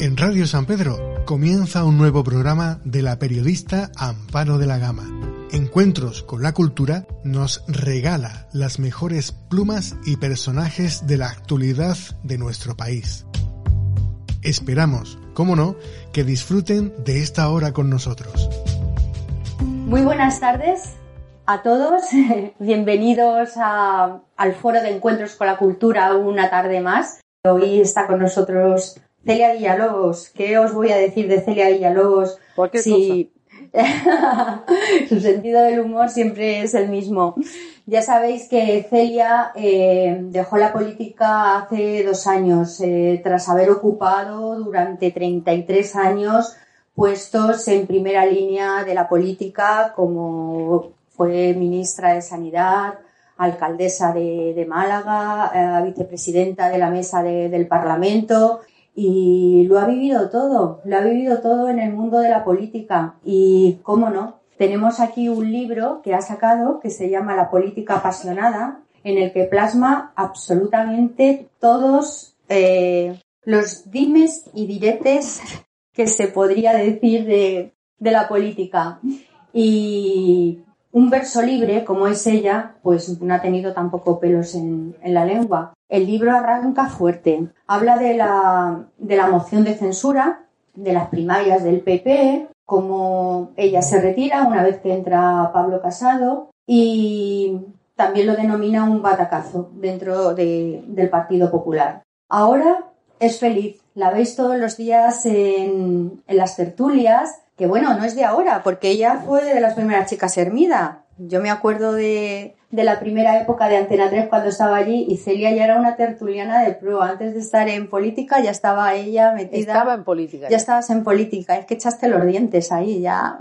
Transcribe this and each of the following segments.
En Radio San Pedro comienza un nuevo programa de la periodista Amparo de la Gama. Encuentros con la Cultura nos regala las mejores plumas y personajes de la actualidad de nuestro país. Esperamos, como no, que disfruten de esta hora con nosotros. Muy buenas tardes a todos. Bienvenidos al Foro de Encuentros con la Cultura una tarde más. Hoy está con nosotros Celia Villalobos. ¿Qué os voy a decir de Celia Villalobos? si... Su sentido del humor siempre es el mismo. Ya sabéis que Celia eh, dejó la política hace dos años, eh, tras haber ocupado durante 33 años puestos en primera línea de la política, como fue ministra de Sanidad, alcaldesa de, Málaga, eh, vicepresidenta de la mesa del Parlamento y lo ha vivido todo, lo ha vivido todo en el mundo de la política y, cómo no, tenemos aquí un libro que ha sacado que se llama La política apasionada, en el que plasma absolutamente todos eh, los dimes y diretes que se podría decir de, de la política. Y un verso libre, como es ella, pues no ha tenido tampoco pelos en, la lengua. El libro arranca fuerte. Habla de la, de la moción de censura, de las primarias del PP, cómo ella se retira una vez que entra Pablo Casado y también lo denomina un batacazo dentro del Partido Popular. Ahora es feliz, la veis todos los días en, en las tertulias que bueno, no es de ahora, porque ella fue de las primeras chicas Hermida. Yo me acuerdo de, la primera época de Antena 3 cuando estaba allí y Celia ya era una tertuliana de pro. Antes de estar en política ya estaba ella metida. Estaba en política. Ya, estabas en política. Es que echaste los dientes ahí ya.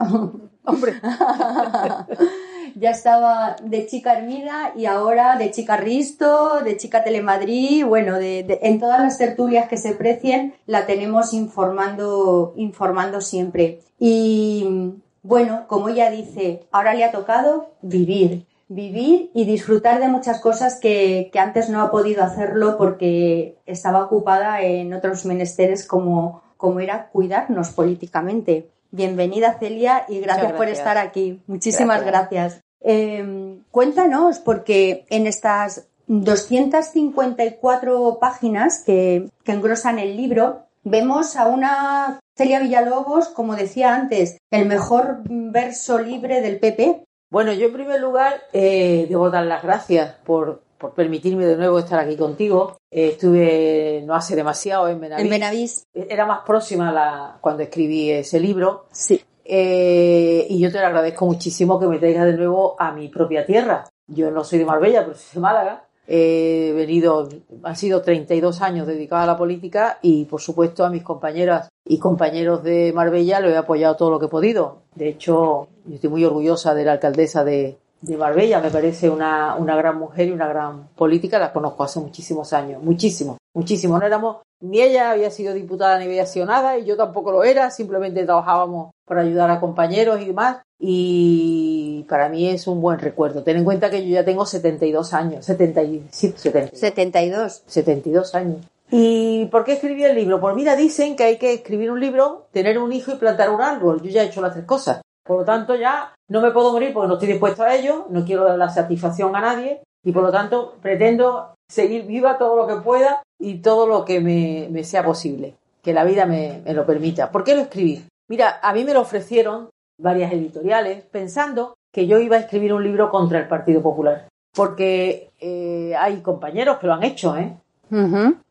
Hombre. ya estaba de chica Hermida y ahora de chica Risto, de chica Telemadrid, bueno, de, en todas las tertulias que se precien la tenemos informando, informando siempre. Y bueno, como ella dice, ahora le ha tocado vivir, vivir y disfrutar de muchas cosas que, que antes no ha podido hacerlo porque estaba ocupada en otros menesteres como, como era cuidarnos políticamente. Bienvenida Celia y gracias, por estar aquí. Muchísimas gracias. Em, cuéntanos, porque en estas 254 páginas que, que engrosan el libro, vemos a una Celia Villalobos, como decía antes, el mejor verso libre del PP. Bueno, yo en primer lugar eh, debo dar las gracias por, por, permitirme de nuevo estar aquí contigo. Eh, estuve no hace demasiado en Benavís. En Benavís. Era más próxima la, cuando escribí ese libro. Sí. Eh, y yo te lo agradezco muchísimo que me traigas de nuevo a mi propia tierra. Yo no soy de Marbella, pero soy de Málaga. He venido, han sido 32 años dedicados a la política y, por supuesto, a mis compañeras y compañeros de Marbella lo he apoyado todo lo que he podido. De hecho, yo estoy muy orgullosa de la alcaldesa de, de Marbella. Me parece una, una gran mujer y una gran política. La conozco hace muchísimos años, muchísimo, muchísimo. No éramos, ni ella había sido diputada ni había sido nada y yo tampoco lo era. Simplemente trabajábamos para ayudar a compañeros y demás. Y para mí es un buen recuerdo. Ten en cuenta que yo ya tengo 72 años, 70, 72. 72 años. ¿Y por qué escribí el libro? Pues mira, dicen que hay que escribir un libro, tener un hijo y plantar un árbol. Yo ya he hecho las tres cosas. Por lo tanto, ya no me puedo morir porque no estoy dispuesto a ello, no quiero dar la satisfacción a nadie y por lo tanto pretendo seguir viva todo lo que pueda y todo lo que me, sea posible, que la vida me, me lo permita. ¿Por qué lo escribí? Mira, a mí me lo ofrecieron varias editoriales pensando que yo iba a escribir un libro contra el Partido Popular. Porque eh, hay compañeros que lo han hecho, ¿eh?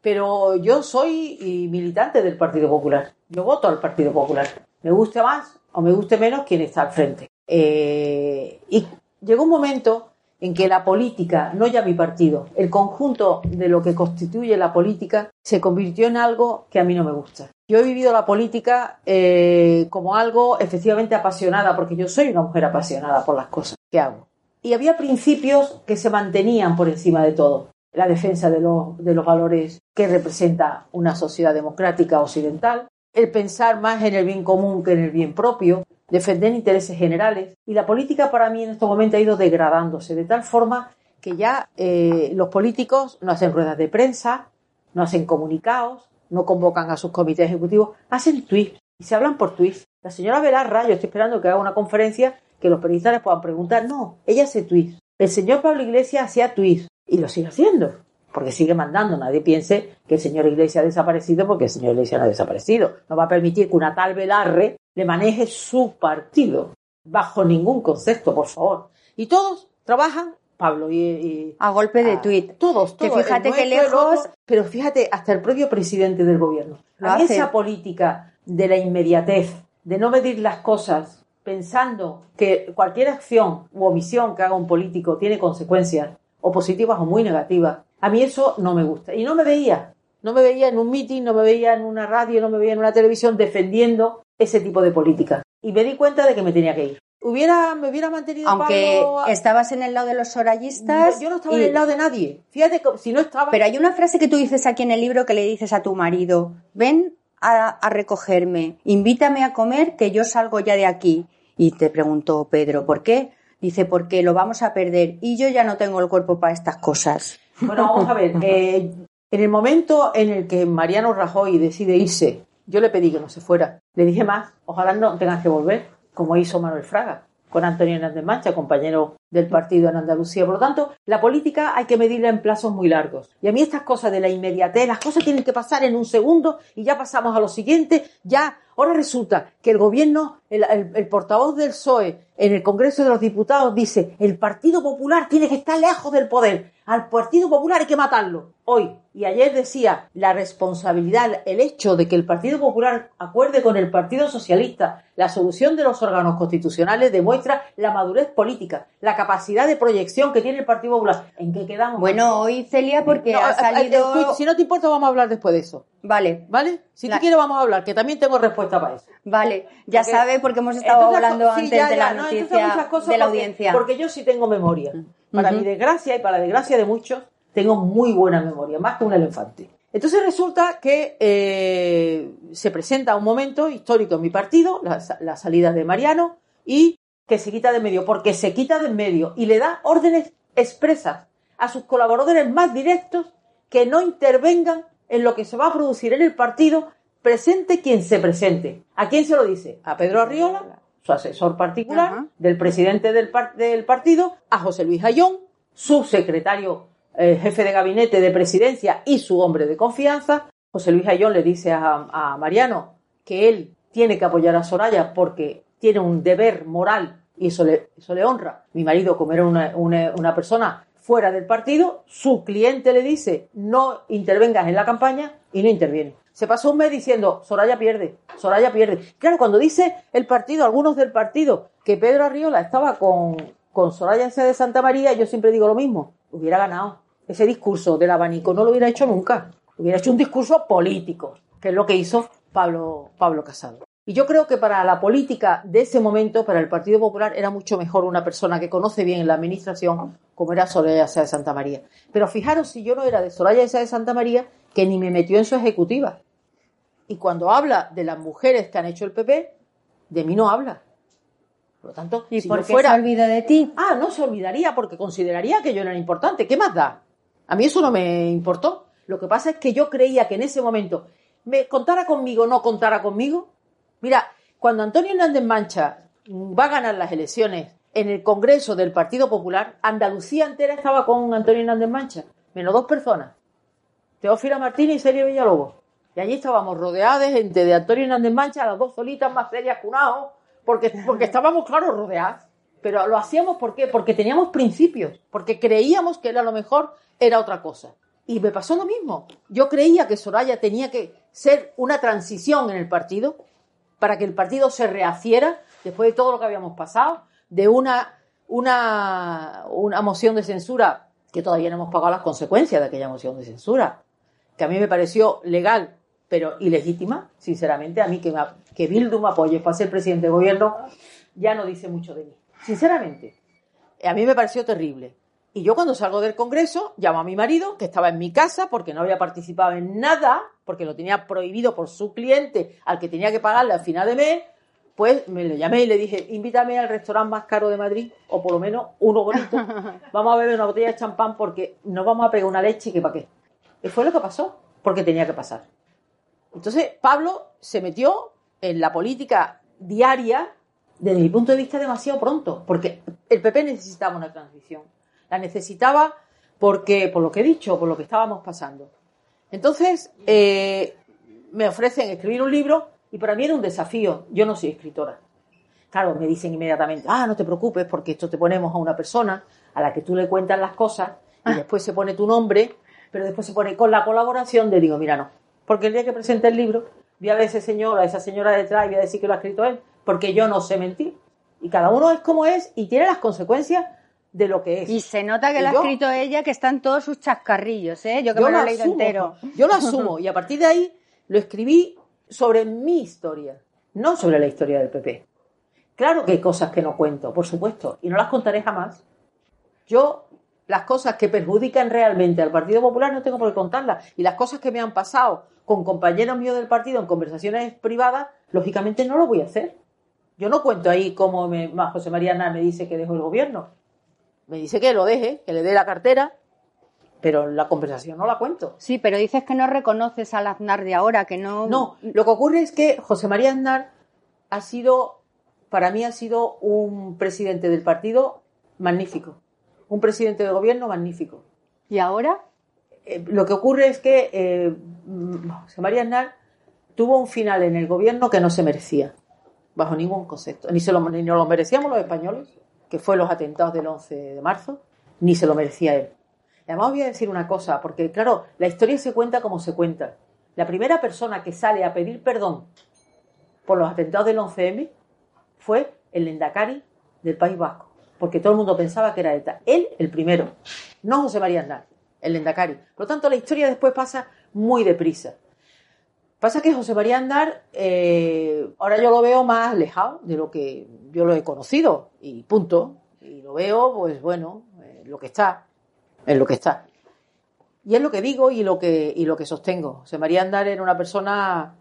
Pero yo soy militante del Partido Popular. Yo voto al Partido Popular. Me guste más o me guste menos quien está al frente. Eh, y llegó un momento en que la política, no ya mi partido, el conjunto de lo que constituye la política, se convirtió en algo que a mí no me gusta. Yo he vivido la política eh, como algo efectivamente apasionada, porque yo soy una mujer apasionada por las cosas que hago. Y había principios que se mantenían por encima de todo. La defensa de, de los valores que representa una sociedad democrática occidental, el pensar más en el bien común que en el bien propio, defender intereses generales. Y la política para mí en este momento ha ido degradándose de tal forma que ya eh, los políticos no hacen ruedas de prensa, no hacen comunicados, no convocan a sus comités ejecutivos, hacen tweets y se hablan por tweets. La señora Belarra, yo estoy esperando que haga una conferencia que los periodistas les puedan preguntar. No, ella hace tweets. El señor Pablo Iglesias hacía tweets y lo sigue haciendo porque sigue mandando. Nadie piense que el señor Iglesias ha desaparecido porque el señor Iglesias no ha desaparecido. No va a permitir que una tal Velarre le maneje su partido bajo ningún concepto, por favor. Y todos trabajan, Pablo y... a golpe de tuit. Todos, Que todos. fíjate el que nuestro, el lejos- otro, pero fíjate, hasta el propio presidente del gobierno. Lo hace. esa política de la inmediatez, de no medir las cosas pensando que cualquier acción u omisión que haga un político tiene consecuencias, o positivas o muy negativas, a mí eso no me gusta. Y no me veía, no me veía en un meeting, no me veía en una radio, no me veía en una televisión defendiendo ese tipo de política. Y me di cuenta de que me tenía que ir. Hubiera, me hubiera mantenido Aunque Pablo- estabas en el lado de los orallistas. yo no estaba y- en el lado de nadie. Fíjate, que si no estaba. Pero hay una frase que tú dices aquí en el libro que le dices a tu marido, ven a, a recogerme, invítame a comer que yo salgo ya de aquí. Y te preguntó Pedro, ¿por qué? Dice, porque lo vamos a perder y yo ya no tengo el cuerpo para estas cosas. Bueno, vamos a ver. eh, en el momento en el que Mariano Rajoy decide irse, yo le pedí que no se fuera. Le dije más, ojalá no tengas que volver, como hizo Manuel Fraga con Antonio Hernández Mancha, compañero del partido en Andalucía. Por lo tanto, la política hay que medirla en plazos muy largos. Y a mí estas cosas de la inmediatez, las cosas tienen que pasar en un segundo y ya pasamos a lo siguiente, ya. Ahora resulta que el gobierno, el, el- el portavoz del PSOE en el Congreso de los Diputados dice, el Partido Popular tiene que estar lejos del poder. Al Partido Popular hay que matarlo. Hoy y ayer decía la responsabilidad, el hecho de que el Partido Popular acuerde con el Partido Socialista la solución de los órganos constitucionales demuestra la madurez política, la capacidad de proyección que tiene el Partido Popular. ¿En qué quedamos? Bueno, hoy Celia, porque No, ha eh, salido... escucha, si no te importa, vamos a hablar después de eso. Vale, ¿Vale? Si La- tú quieres, vamos a hablar, que también tengo respuesta para eso. vale. Ya Porque- sabe, porque hemos estado Entonces, hablando sí, antes ya, de la noticia muchas cosas de la porque- audiencia. Porque yo sí tengo memoria. Para mi desgracia y para la desgracia de muchos, tengo muy buena memoria, más que un elefante. Entonces resulta que eh, se presenta un momento histórico en mi partido, la, la salida de Mariano, y que se quita de medio, porque se quita de medio y le da órdenes expresas a sus colaboradores más directos que no intervengan en lo que se va a producir en el partido, presente quien se presente. ¿A quién se lo dice? A Pedro Arriola, su asesor particular, Ajá. del presidente del, par- del partido, a José Luis Ayón, subsecretario eh, jefe de gabinete de presidencia y su hombre de confianza. José Luis Ayón le dice a, Mariano que él tiene que apoyar a Soraya porque tiene un deber moral y eso le, eso le honra. Mi marido, como era una, una- una persona fuera del partido, su cliente le dice no intervengas en la campaña y no interviene. Se pasó un mes diciendo Soraya pierde, Soraya pierde. Claro, cuando dice el partido, algunos del partido, que Pedro Arriola estaba con, con Soraya de Santa María, yo siempre digo lo mismo, hubiera ganado. Ese discurso del abanico no lo hubiera hecho nunca. Hubiera hecho un discurso político, que es lo que hizo Pablo, Pablo Casado. Y yo creo que para la política de ese momento, para el Partido Popular, era mucho mejor una persona que conoce bien la administración, como era Soraya Sáenz de Santa María. Pero fijaros si yo no era de Soraya Sáenz de Santa María, que ni me metió en su ejecutiva. Y cuando habla de las mujeres que han hecho el PP, de mí no habla. Por lo tanto, ¿Y si por qué fuera... se olvida de ti? Ah, no se olvidaría porque consideraría que yo no era importante. ¿Qué más da? A mí eso no me importó. Lo que pasa es que yo creía que en ese momento me contara conmigo o no contara conmigo. Mira, cuando Antonio Hernández Mancha va a ganar las elecciones en el Congreso del Partido Popular, Andalucía entera estaba con Antonio Hernández Mancha, menos dos personas. Teófila Martínez y Sergio Villalobos. Y allí estábamos rodeados de gente de Antonio Hernández Mancha, las dos solitas más serias que un ajo, porque, porque estábamos, claro, rodeadas. Pero lo hacíamos ¿por qué? Porque teníamos principios, porque creíamos que era lo mejor, era otra cosa. Y me pasó lo mismo. Yo creía que Soraya tenía que ser una transición en el partido para que el partido se rehaciera después de todo lo que habíamos pasado, de una, una, una moción de censura que todavía no hemos pagado las consecuencias de aquella moción de censura, que a mí me pareció legal, pero ilegítima, sinceramente. A mí que, me- que Bildu me apoye para ser presidente de gobierno ya no dice mucho de mí. Sinceramente, a mí me pareció terrible. Y yo cuando salgo del Congreso llamo a mi marido, que estaba en mi casa porque no había participado en nada, porque lo tenía prohibido por su cliente al que tenía que pagarle al final de mes, pues me lo llamé y le dije, invítame al restaurante más caro de Madrid, o por lo menos uno bonito, vamos a beber una botella de champán porque nos vamos a pegar una leche que para qué. Y fue lo que pasó, porque tenía que pasar. Entonces, Pablo se metió en la política diaria, desde mi punto de vista, demasiado pronto, porque el PP necesitaba una transición. La necesitaba porque, por lo que he dicho, por lo que estábamos pasando. Entonces, eh, me ofrecen escribir un libro y para mí era un desafío. Yo no soy escritora. Claro, me dicen inmediatamente, ah, no te preocupes porque esto te ponemos a una persona a la que tú le cuentas las cosas y después se pone tu nombre, pero después se pone con la colaboración de, digo, mira, no. Porque el día que presente el libro, voy a ver a ese señor, a esa señora detrás y voy a decir que lo ha escrito él, porque yo no sé mentir. Y cada uno es como es y tiene las consecuencias de lo que es. Y se nota que lo ha escrito ella, que están todos sus chascarrillos, ¿eh? Yo que me lo he leído entero. Yo lo asumo y a partir de ahí lo escribí sobre mi historia, no sobre la historia del PP. Claro que hay cosas que no cuento, por supuesto, y no las contaré jamás. Yo, las cosas que perjudican realmente al Partido Popular no tengo por qué contarlas. Y las cosas que me han pasado con compañeros míos del partido en conversaciones privadas, lógicamente no lo voy a hacer. Yo no cuento ahí cómo me, José María Aznar me dice que dejo el gobierno. Me dice que lo deje, que le dé la cartera, pero la conversación no la cuento. Sí, pero dices que no reconoces al Aznar de ahora, que no... No, lo que ocurre es que José María Aznar ha sido, para mí ha sido un presidente del partido magnífico, un presidente de gobierno magnífico. ¿Y ahora? Eh, lo que ocurre es que eh, José María Aznar tuvo un final en el gobierno que no se merecía, bajo ningún concepto. Ni, se lo, ni nos lo merecíamos los españoles, que fue los atentados del 11 de marzo, ni se lo merecía él. Además voy a decir una cosa, porque claro, la historia se cuenta como se cuenta. La primera persona que sale a pedir perdón por los atentados del 11M fue el Lendakari del País Vasco, porque todo el mundo pensaba que era ETA. Él, el primero, no José María Aznar, el Lendakari. Por lo tanto, la historia después pasa muy deprisa. Pasa que José María Andar, eh, ahora yo lo veo más alejado de lo que yo lo he conocido, y punto. Y lo veo, pues bueno, eh, lo que está en lo que está. Y es lo que digo y lo que, y lo que sostengo. José María Andar era una persona,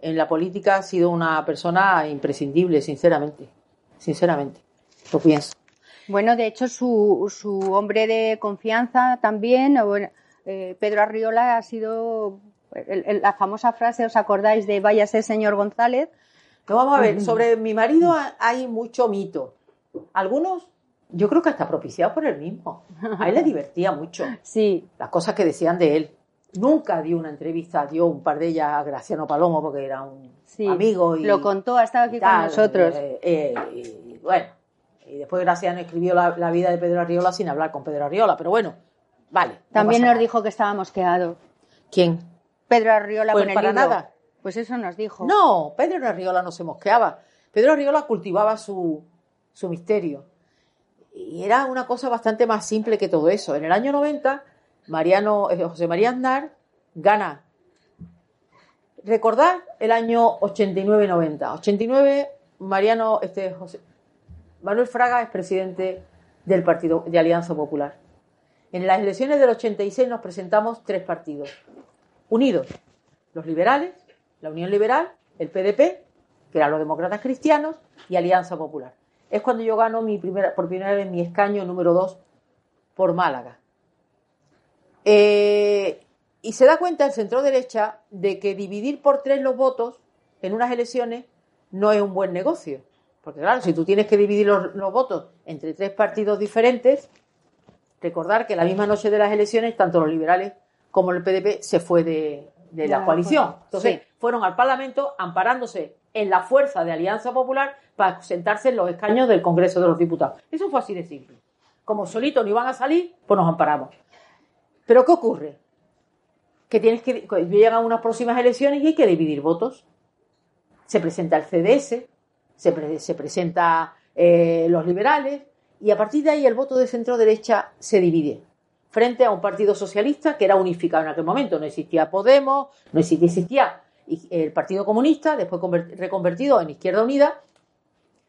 en la política ha sido una persona imprescindible, sinceramente. Sinceramente. Lo pienso. Bueno, de hecho, su, su hombre de confianza también, eh, Pedro Arriola, ha sido la famosa frase, ¿os acordáis de váyase señor González? No, vamos a ver, sobre mi marido hay mucho mito. Algunos yo creo que hasta propiciado por él mismo. A él le divertía mucho. Sí. Las cosas que decían de él. Nunca dio una entrevista, dio un par de ellas a Graciano Palomo porque era un amigo. Y, Lo contó, ha estado aquí con nosotros. Eh, eh, y, bueno, y después Graciano escribió la, vida de Pedro Arriola sin hablar con Pedro Arriola, pero bueno, vale. También nos dijo que estaba mosqueado. ¿Quién? Pedro Arriola pues con para nada. Pues eso nos dijo. No, Pedro Arriola no se mosqueaba. Pedro Arriola cultivaba su, su misterio y era una cosa bastante más simple que todo eso. En el año 90, Mariano, eh, José María Aznar gana. Recordad el año 89-90. 89, Mariano, este, José, Manuel Fraga es presidente del Partido de Alianza Popular. En las elecciones del 86 nos presentamos tres partidos unidos. Los liberales, la Unión Liberal, el PDP, que eran los demócratas cristianos, y Alianza Popular es cuando yo gano mi primera, por primera vez mi escaño número dos por Málaga. Eh, y se da cuenta el centro derecha de que dividir por tres los votos en unas elecciones no es un buen negocio. Porque claro, si tú tienes que dividir los, votos entre tres partidos diferentes, recordar que la misma noche de las elecciones, tanto los liberales como el PDP se fue de, la coalición. Entonces, fueron al Parlamento amparándose en la fuerza de Alianza Popular para sentarse en los escaños del Congreso de los Diputados. Eso fue así de simple. Como solitos no iban a salir, pues nos amparamos. Pero ¿qué ocurre? Que tienes que llegan unas próximas elecciones y hay que dividir votos. Se presenta el CDS, se, se presenta eh, los liberales y a partir de ahí el voto de centro derecha se divide frente a un partido socialista que era unificado en aquel momento. No existía Podemos, no existía, existía el Partido Comunista, después reconvertido en Izquierda Unida,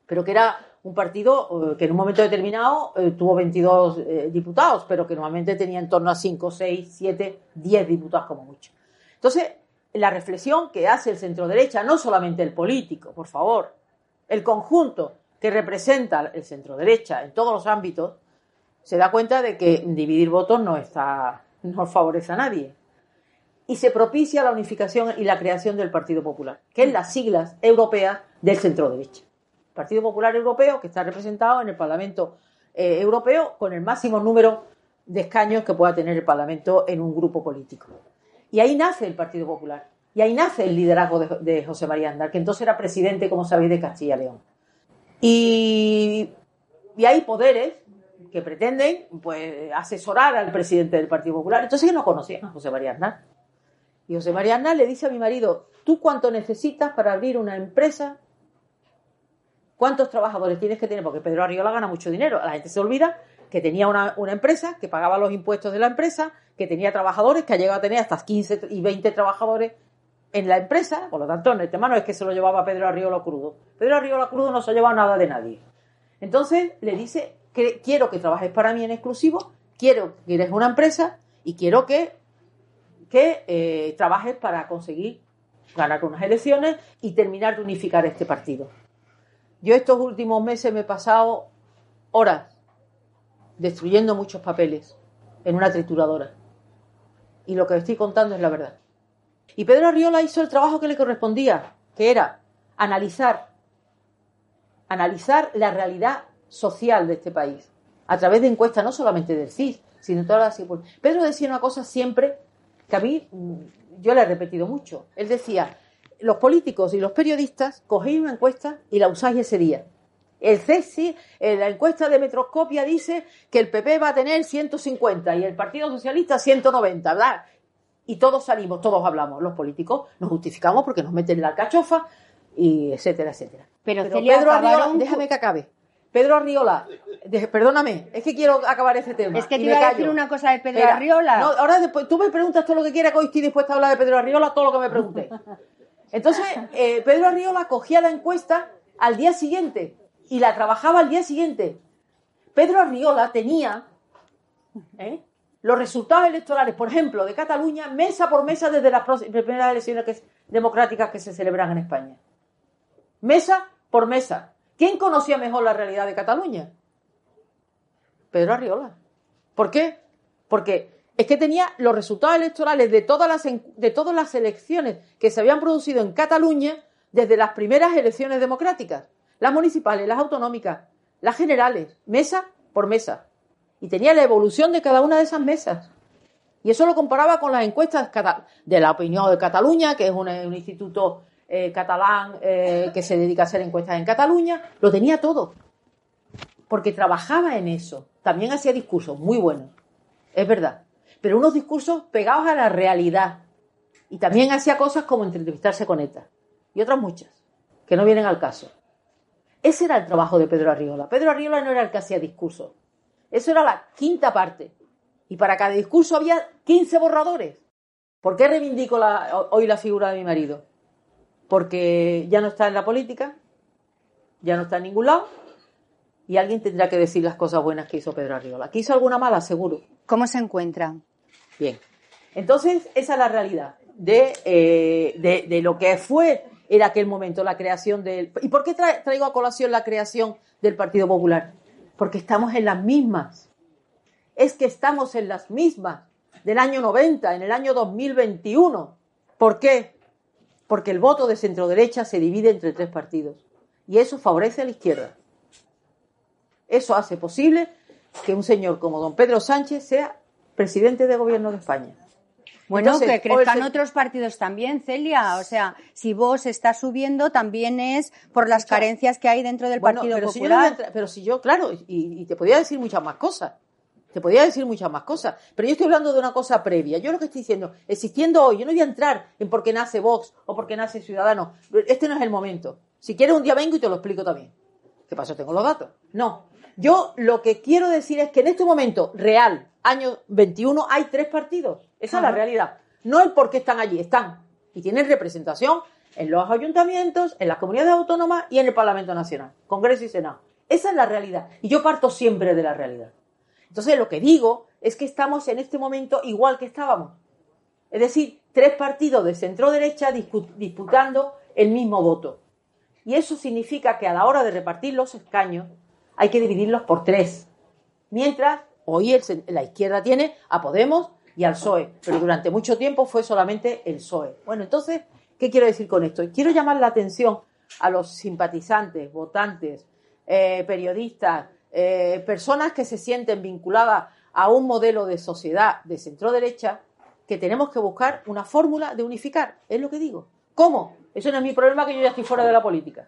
pero que era un partido eh, que en un momento determinado eh, tuvo 22 eh, diputados, pero que normalmente tenía en torno a 5, 6, 7, 10 diputados como mucho. Entonces, la reflexión que hace el centro derecha, no solamente el político, por favor, el conjunto que representa el centro derecha en todos los ámbitos, se da cuenta de que dividir votos no está, no favorece a nadie. y se propicia la unificación y la creación del Partido Popular, que es las siglas europeas del centro derecha. Partido Popular Europeo, que está representado en el Parlamento eh, Europeo con el máximo número de escaños que pueda tener el Parlamento en un grupo político. Y ahí nace el Partido Popular. Y ahí nace el liderazgo de, José María Andar, que entonces era presidente, como sabéis, de Castilla y León. Y, hay poderes que pretenden pues, asesorar al presidente del Partido Popular. Entonces no conocían a José María Aznar. Y José María Aznar le dice a mi marido, ¿tú cuánto necesitas para abrir una empresa? ¿Cuántos trabajadores tienes que tener? Porque Pedro Arriola gana mucho dinero. La gente se olvida que tenía una empresa, que pagaba los impuestos de la empresa, que tenía trabajadores, que ha llegado a tener hasta 15 y 20 trabajadores en la empresa, por lo tanto, el tema no es que se lo llevaba Pedro Arriola crudo. Pedro Arriola crudo no se ha llevado nada de nadie. Entonces le dice que quiero que trabajes para mí en exclusivo, quiero que eres una empresa y quiero que, que eh, trabajes para conseguir ganar unas elecciones y terminar de unificar este partido. Yo estos últimos meses me he pasado horas destruyendo muchos papeles en una trituradora. Y lo que estoy contando es la verdad. Y Pedro Arriola hizo el trabajo que le correspondía, que era analizar, analizar la realidad social de este país, a través de encuestas no solamente del CIS, sino de todas las... Pedro decía una cosa siempre que a mí mm, yo le he repetido mucho. Él decía, los políticos y los periodistas cogéis una encuesta y la usáis ese día. El CESI, en la encuesta de Metroscopia dice que el PP va a tener 150 y el Partido Socialista 190, ¿verdad? Y todos salimos, todos hablamos, los políticos nos justificamos porque nos meten en la cachofa y etcétera, etcétera. Pero, Pedro Arriola, déjame que acabe. Pedro Arriola, perdóname, es que quiero acabar ese tema. Es que te iba a decir una cosa de Pedro Arriola. No, ahora después, tú me preguntas todo lo que quieras, que hoy estoy dispuesta a hablar de Pedro Arriola, todo lo que me pregunté. Entonces, eh, Pedro Arriola cogía la encuesta al día siguiente y la trabajaba al día siguiente. Pedro Arriola tenía ¿eh? Los resultados electorales, por ejemplo, de Cataluña, mesa por mesa desde las primeras elecciones democráticas que se celebran en España. Mesa por mesa. ¿Quién conocía mejor la realidad de Cataluña? Pedro Arriola. ¿Por qué? Porque es que tenía los resultados electorales de todas las, de todas las elecciones que se habían producido en Cataluña desde las primeras elecciones democráticas, las municipales, las autonómicas, las generales, mesa por mesa y tenía la evolución de cada una de esas mesas. Y eso lo comparaba con las encuestas de la opinión de Cataluña, que es un, instituto eh, catalán eh, que se dedica a hacer encuestas en Cataluña, lo tenía todo. Porque trabajaba en eso. También hacía discursos muy buenos, es verdad. Pero unos discursos pegados a la realidad. Y también hacía cosas como entrevistarse con ETA. Y otras muchas, que no vienen al caso. Ese era el trabajo de Pedro Arriola. Pedro Arriola no era el que hacía discursos. Eso era la quinta parte. Y para cada discurso había 15 borradores. ¿Por qué reivindico hoy la figura de mi marido? Porque ya no está en la política, ya no está en ningún lado, y alguien tendrá que decir las cosas buenas que hizo Pedro Arriola. ¿Que hizo alguna mala? Seguro. ¿Cómo se encuentra? Bien. Entonces, esa es la realidad de, eh, de, lo que fue en aquel momento la creación del... ¿Y por qué traigo a colación la creación del Partido Popular? Porque estamos en las mismas. Es que estamos en las mismas del año 90, en el año 2021. ¿Por qué? Porque el voto de centro derecha se divide entre tres partidos y eso favorece a la izquierda. Eso hace posible que un señor como don Pedro Sánchez sea presidente de gobierno de España. Bueno, que crezcan otros partidos también, Celia. O sea, si vos está subiendo, también es por las carencias que hay dentro del Partido pero Popular. Si yo pero si yo, claro, y, te podría decir muchas más cosas. Te podría decir muchas más cosas. Pero yo estoy hablando de una cosa previa. Yo lo que estoy diciendo, existiendo hoy, yo no voy a entrar en por qué nace Vox o por qué nace Ciudadanos. Este no es el momento. Si quieres, un día vengo y te lo explico también. ¿Qué pasa? Tengo los datos. No. Yo lo que quiero decir es que en este momento real, año 21, hay tres partidos. Esa es la realidad. No el por qué están allí, están. Y tienen representación en los ayuntamientos, en las comunidades autónomas y en el Parlamento Nacional, Congreso y Senado. Esa es la realidad. Y yo parto siempre de la realidad. Entonces, lo que digo es que estamos en este momento igual que estábamos. Es decir, tres partidos de centro derecha disputando el mismo voto. Y eso significa que a la hora de repartir los escaños hay que dividirlos por tres. Mientras hoy la izquierda tiene a Podemos, y al PSOE, pero durante mucho tiempo fue solamente el PSOE. Bueno, entonces, ¿qué quiero decir con esto? Quiero llamar la atención a los simpatizantes, votantes, eh, periodistas, eh, personas que se sienten vinculadas a un modelo de sociedad de centro derecha, que tenemos que buscar una fórmula de unificar. Es lo que digo. ¿Cómo? Eso no es mi problema, que yo ya estoy fuera de la política.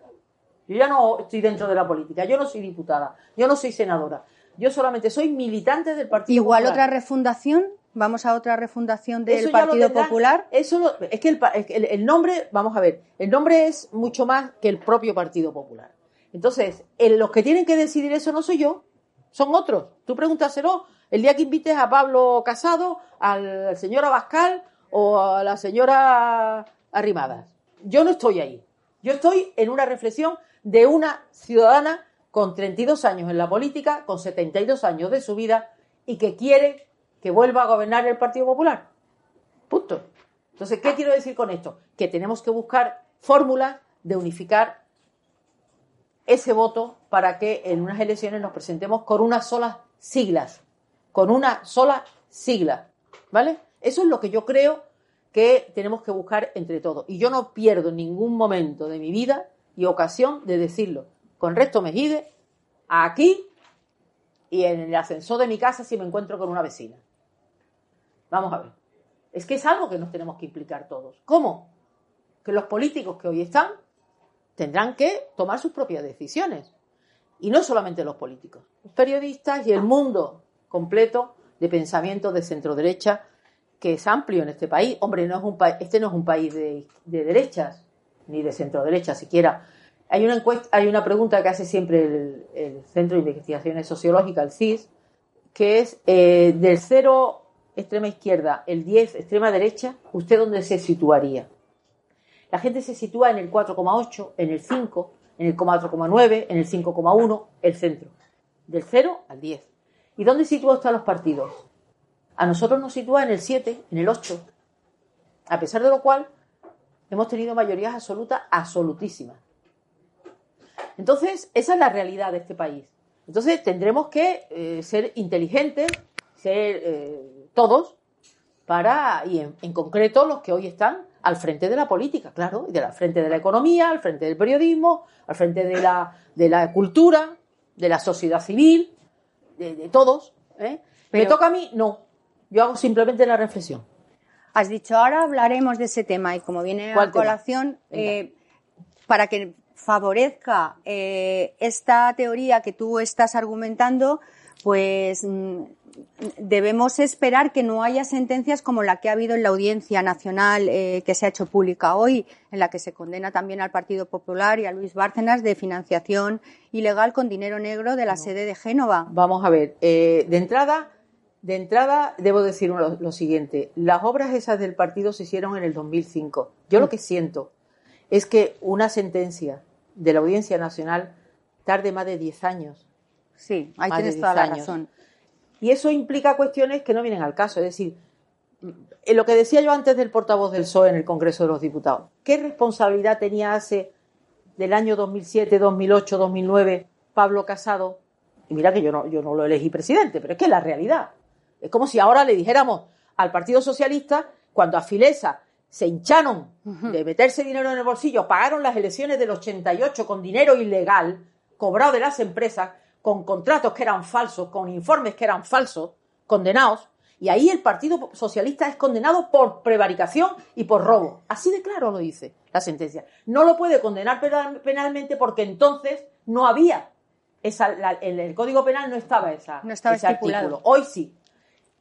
Yo ya no estoy dentro de la política. Yo no soy diputada. Yo no soy senadora. Yo solamente soy militante del Partido Igual otra refundación. Vamos a otra refundación del Partido Popular. Eso es que el, nombre, vamos a ver, el nombre es mucho más que el propio Partido Popular. Entonces, los que tienen que decidir eso no soy yo, son otros. Tú pregúntaselo el día que invites a Pablo Casado, al señor Abascal o a la señora Arrimadas. Yo no estoy ahí. Yo estoy en una reflexión de una ciudadana con 32 años en la política, con 72 años de su vida y que quiere que vuelva a gobernar el Partido Popular. Punto. Entonces, ¿qué quiero decir con esto? Que tenemos que buscar fórmulas de unificar ese voto para que en unas elecciones nos presentemos con unas solas siglas con una sola sigla, ¿vale? Eso es lo que yo creo que tenemos que buscar entre todos. Y yo no pierdo ningún momento de mi vida y ocasión de decirlo. Con Resto Mejide, aquí y en el ascensor de mi casa si me encuentro con una vecina. Vamos a ver. Es que es algo que nos tenemos que implicar todos. ¿Cómo? Que los políticos que hoy están tendrán que tomar sus propias decisiones. Y no solamente los políticos, los periodistas y el mundo completo de pensamiento de centro derecha que es amplio en este país. Hombre, no es un este no es un país de, derechas ni de centro derecha siquiera. Hay una encuesta, hay una pregunta que hace siempre el, Centro de Investigaciones Sociológicas, el CIS, que es eh, del cero extrema izquierda, el 10 extrema derecha, ¿usted dónde se situaría? La gente se sitúa en el 4,8, en el 5, en el 4,9, en el 5,1, el centro. Del 0 al 10. ¿Y dónde sitúa usted a los partidos? A nosotros nos sitúa en el 7, en el 8. A pesar de lo cual, hemos tenido mayorías absolutas, absolutísimas. Entonces, esa es la realidad de este país. Entonces, tendremos que eh, ser inteligentes, ser eh, todos, para, y en, concreto los que hoy están al frente de la política, claro, y de la frente de la economía, al frente del periodismo, al frente de la, de la cultura, de la sociedad civil, de, todos. ¿eh? ¿Me toca a mí? No. Yo hago simplemente la reflexión. Has dicho, ahora hablaremos de ese tema y como viene a colación, eh, para que favorezca eh, esta teoría que tú estás argumentando, pues mm, debemos esperar que no haya sentencias como la que ha habido en la Audiencia Nacional eh, que se ha hecho pública hoy, en la que se condena también al Partido Popular y a Luis Bárcenas de financiación ilegal con dinero negro de la sede de Génova. Vamos a ver, eh, de entrada, de entrada debo decir lo, siguiente: las obras esas del partido se hicieron en el 2005. Yo lo que siento es que una sentencia de la Audiencia Nacional tarde más de 10 años. Sí, ahí tienes toda la razón. Y eso implica cuestiones que no vienen al caso. Es decir, en lo que decía yo antes del portavoz del PSOE en el Congreso de los Diputados, ¿qué responsabilidad tenía hace del año 2007, 2008, 2009 Pablo Casado? Y mira que yo no, yo no lo elegí presidente, pero es que es la realidad. Es como si ahora le dijéramos al Partido Socialista, cuando a Filesa se hincharon de meterse dinero en el bolsillo, pagaron las elecciones del 88 con dinero ilegal cobrado de las empresas, con contratos que eran falsos, con informes que eran falsos, condenados, y ahí el Partido Socialista es condenado por prevaricación y por robo. Así de claro lo dice la sentencia. No lo puede condenar penalmente porque entonces no había esa, en el Código Penal no estaba esa, no estaba ese artículo. Hoy sí.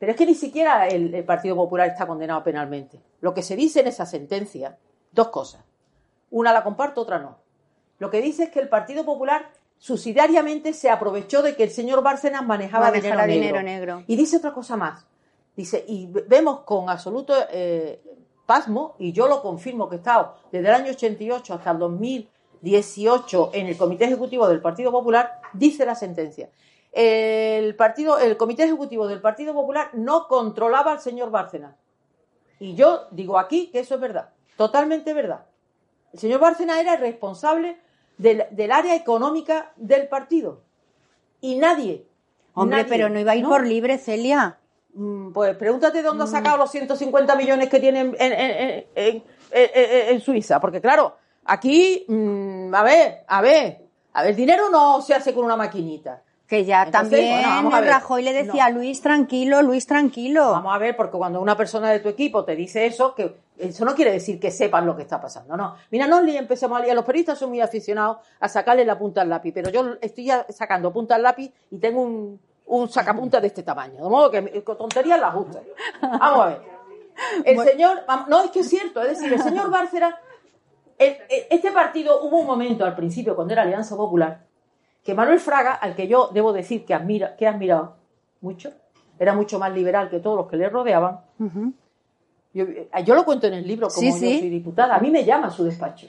Pero es que ni siquiera el Partido Popular está condenado penalmente. Lo que se dice en esa sentencia, dos cosas. Una la comparto, otra no. Lo que dice es que el Partido Popular subsidiariamente se aprovechó de que el señor Bárcenas manejaba dinero, negro. Y dice otra cosa más. Dice, y vemos con absoluto eh, pasmo, y yo lo confirmo que he estado desde el año 88 hasta el 2018 en el Comité Ejecutivo del Partido Popular, dice la sentencia. El, partido, el Comité Ejecutivo del Partido Popular no controlaba al señor Bárcenas. Y yo digo aquí que eso es verdad, totalmente verdad. El señor Bárcenas era el responsable del, área económica del partido. Y nadie. Hombre, pero no iba a ir por libre, Celia. mm, pues pregúntate de dónde ha sacado los 150 millones que tienen en, en- en- en- en Suiza. Porque claro, aquí, mm, a ver, a ver, a ver, el dinero no se hace con una maquinita. Que ya Entonces, también bueno, vamos a ver. Rajoy le decía, No. Luis, tranquilo, Luis, tranquilo. Vamos a ver, porque cuando una persona de tu equipo te dice eso, que eso no quiere decir que sepan lo que está pasando, no. Mira, no le empecemos a liar. Los periodistas son muy aficionados a sacarle la punta al lápiz, pero yo estoy ya sacando punta al lápiz y tengo un, un sacapunta de este tamaño. De modo que tonterías las gusta. Vamos a ver. El señor, no, es que es cierto, es decir, el señor Bárcera, el- el- este partido hubo un momento al principio, cuando era Alianza Popular, que Manuel Fraga, al que yo debo decir que, admira, que he admirado mucho, era mucho más liberal que todos los que le rodeaban. Yo, eh, yo lo cuento en el libro como Sí, yo sí. soy diputada. A mí me llama a su despacho.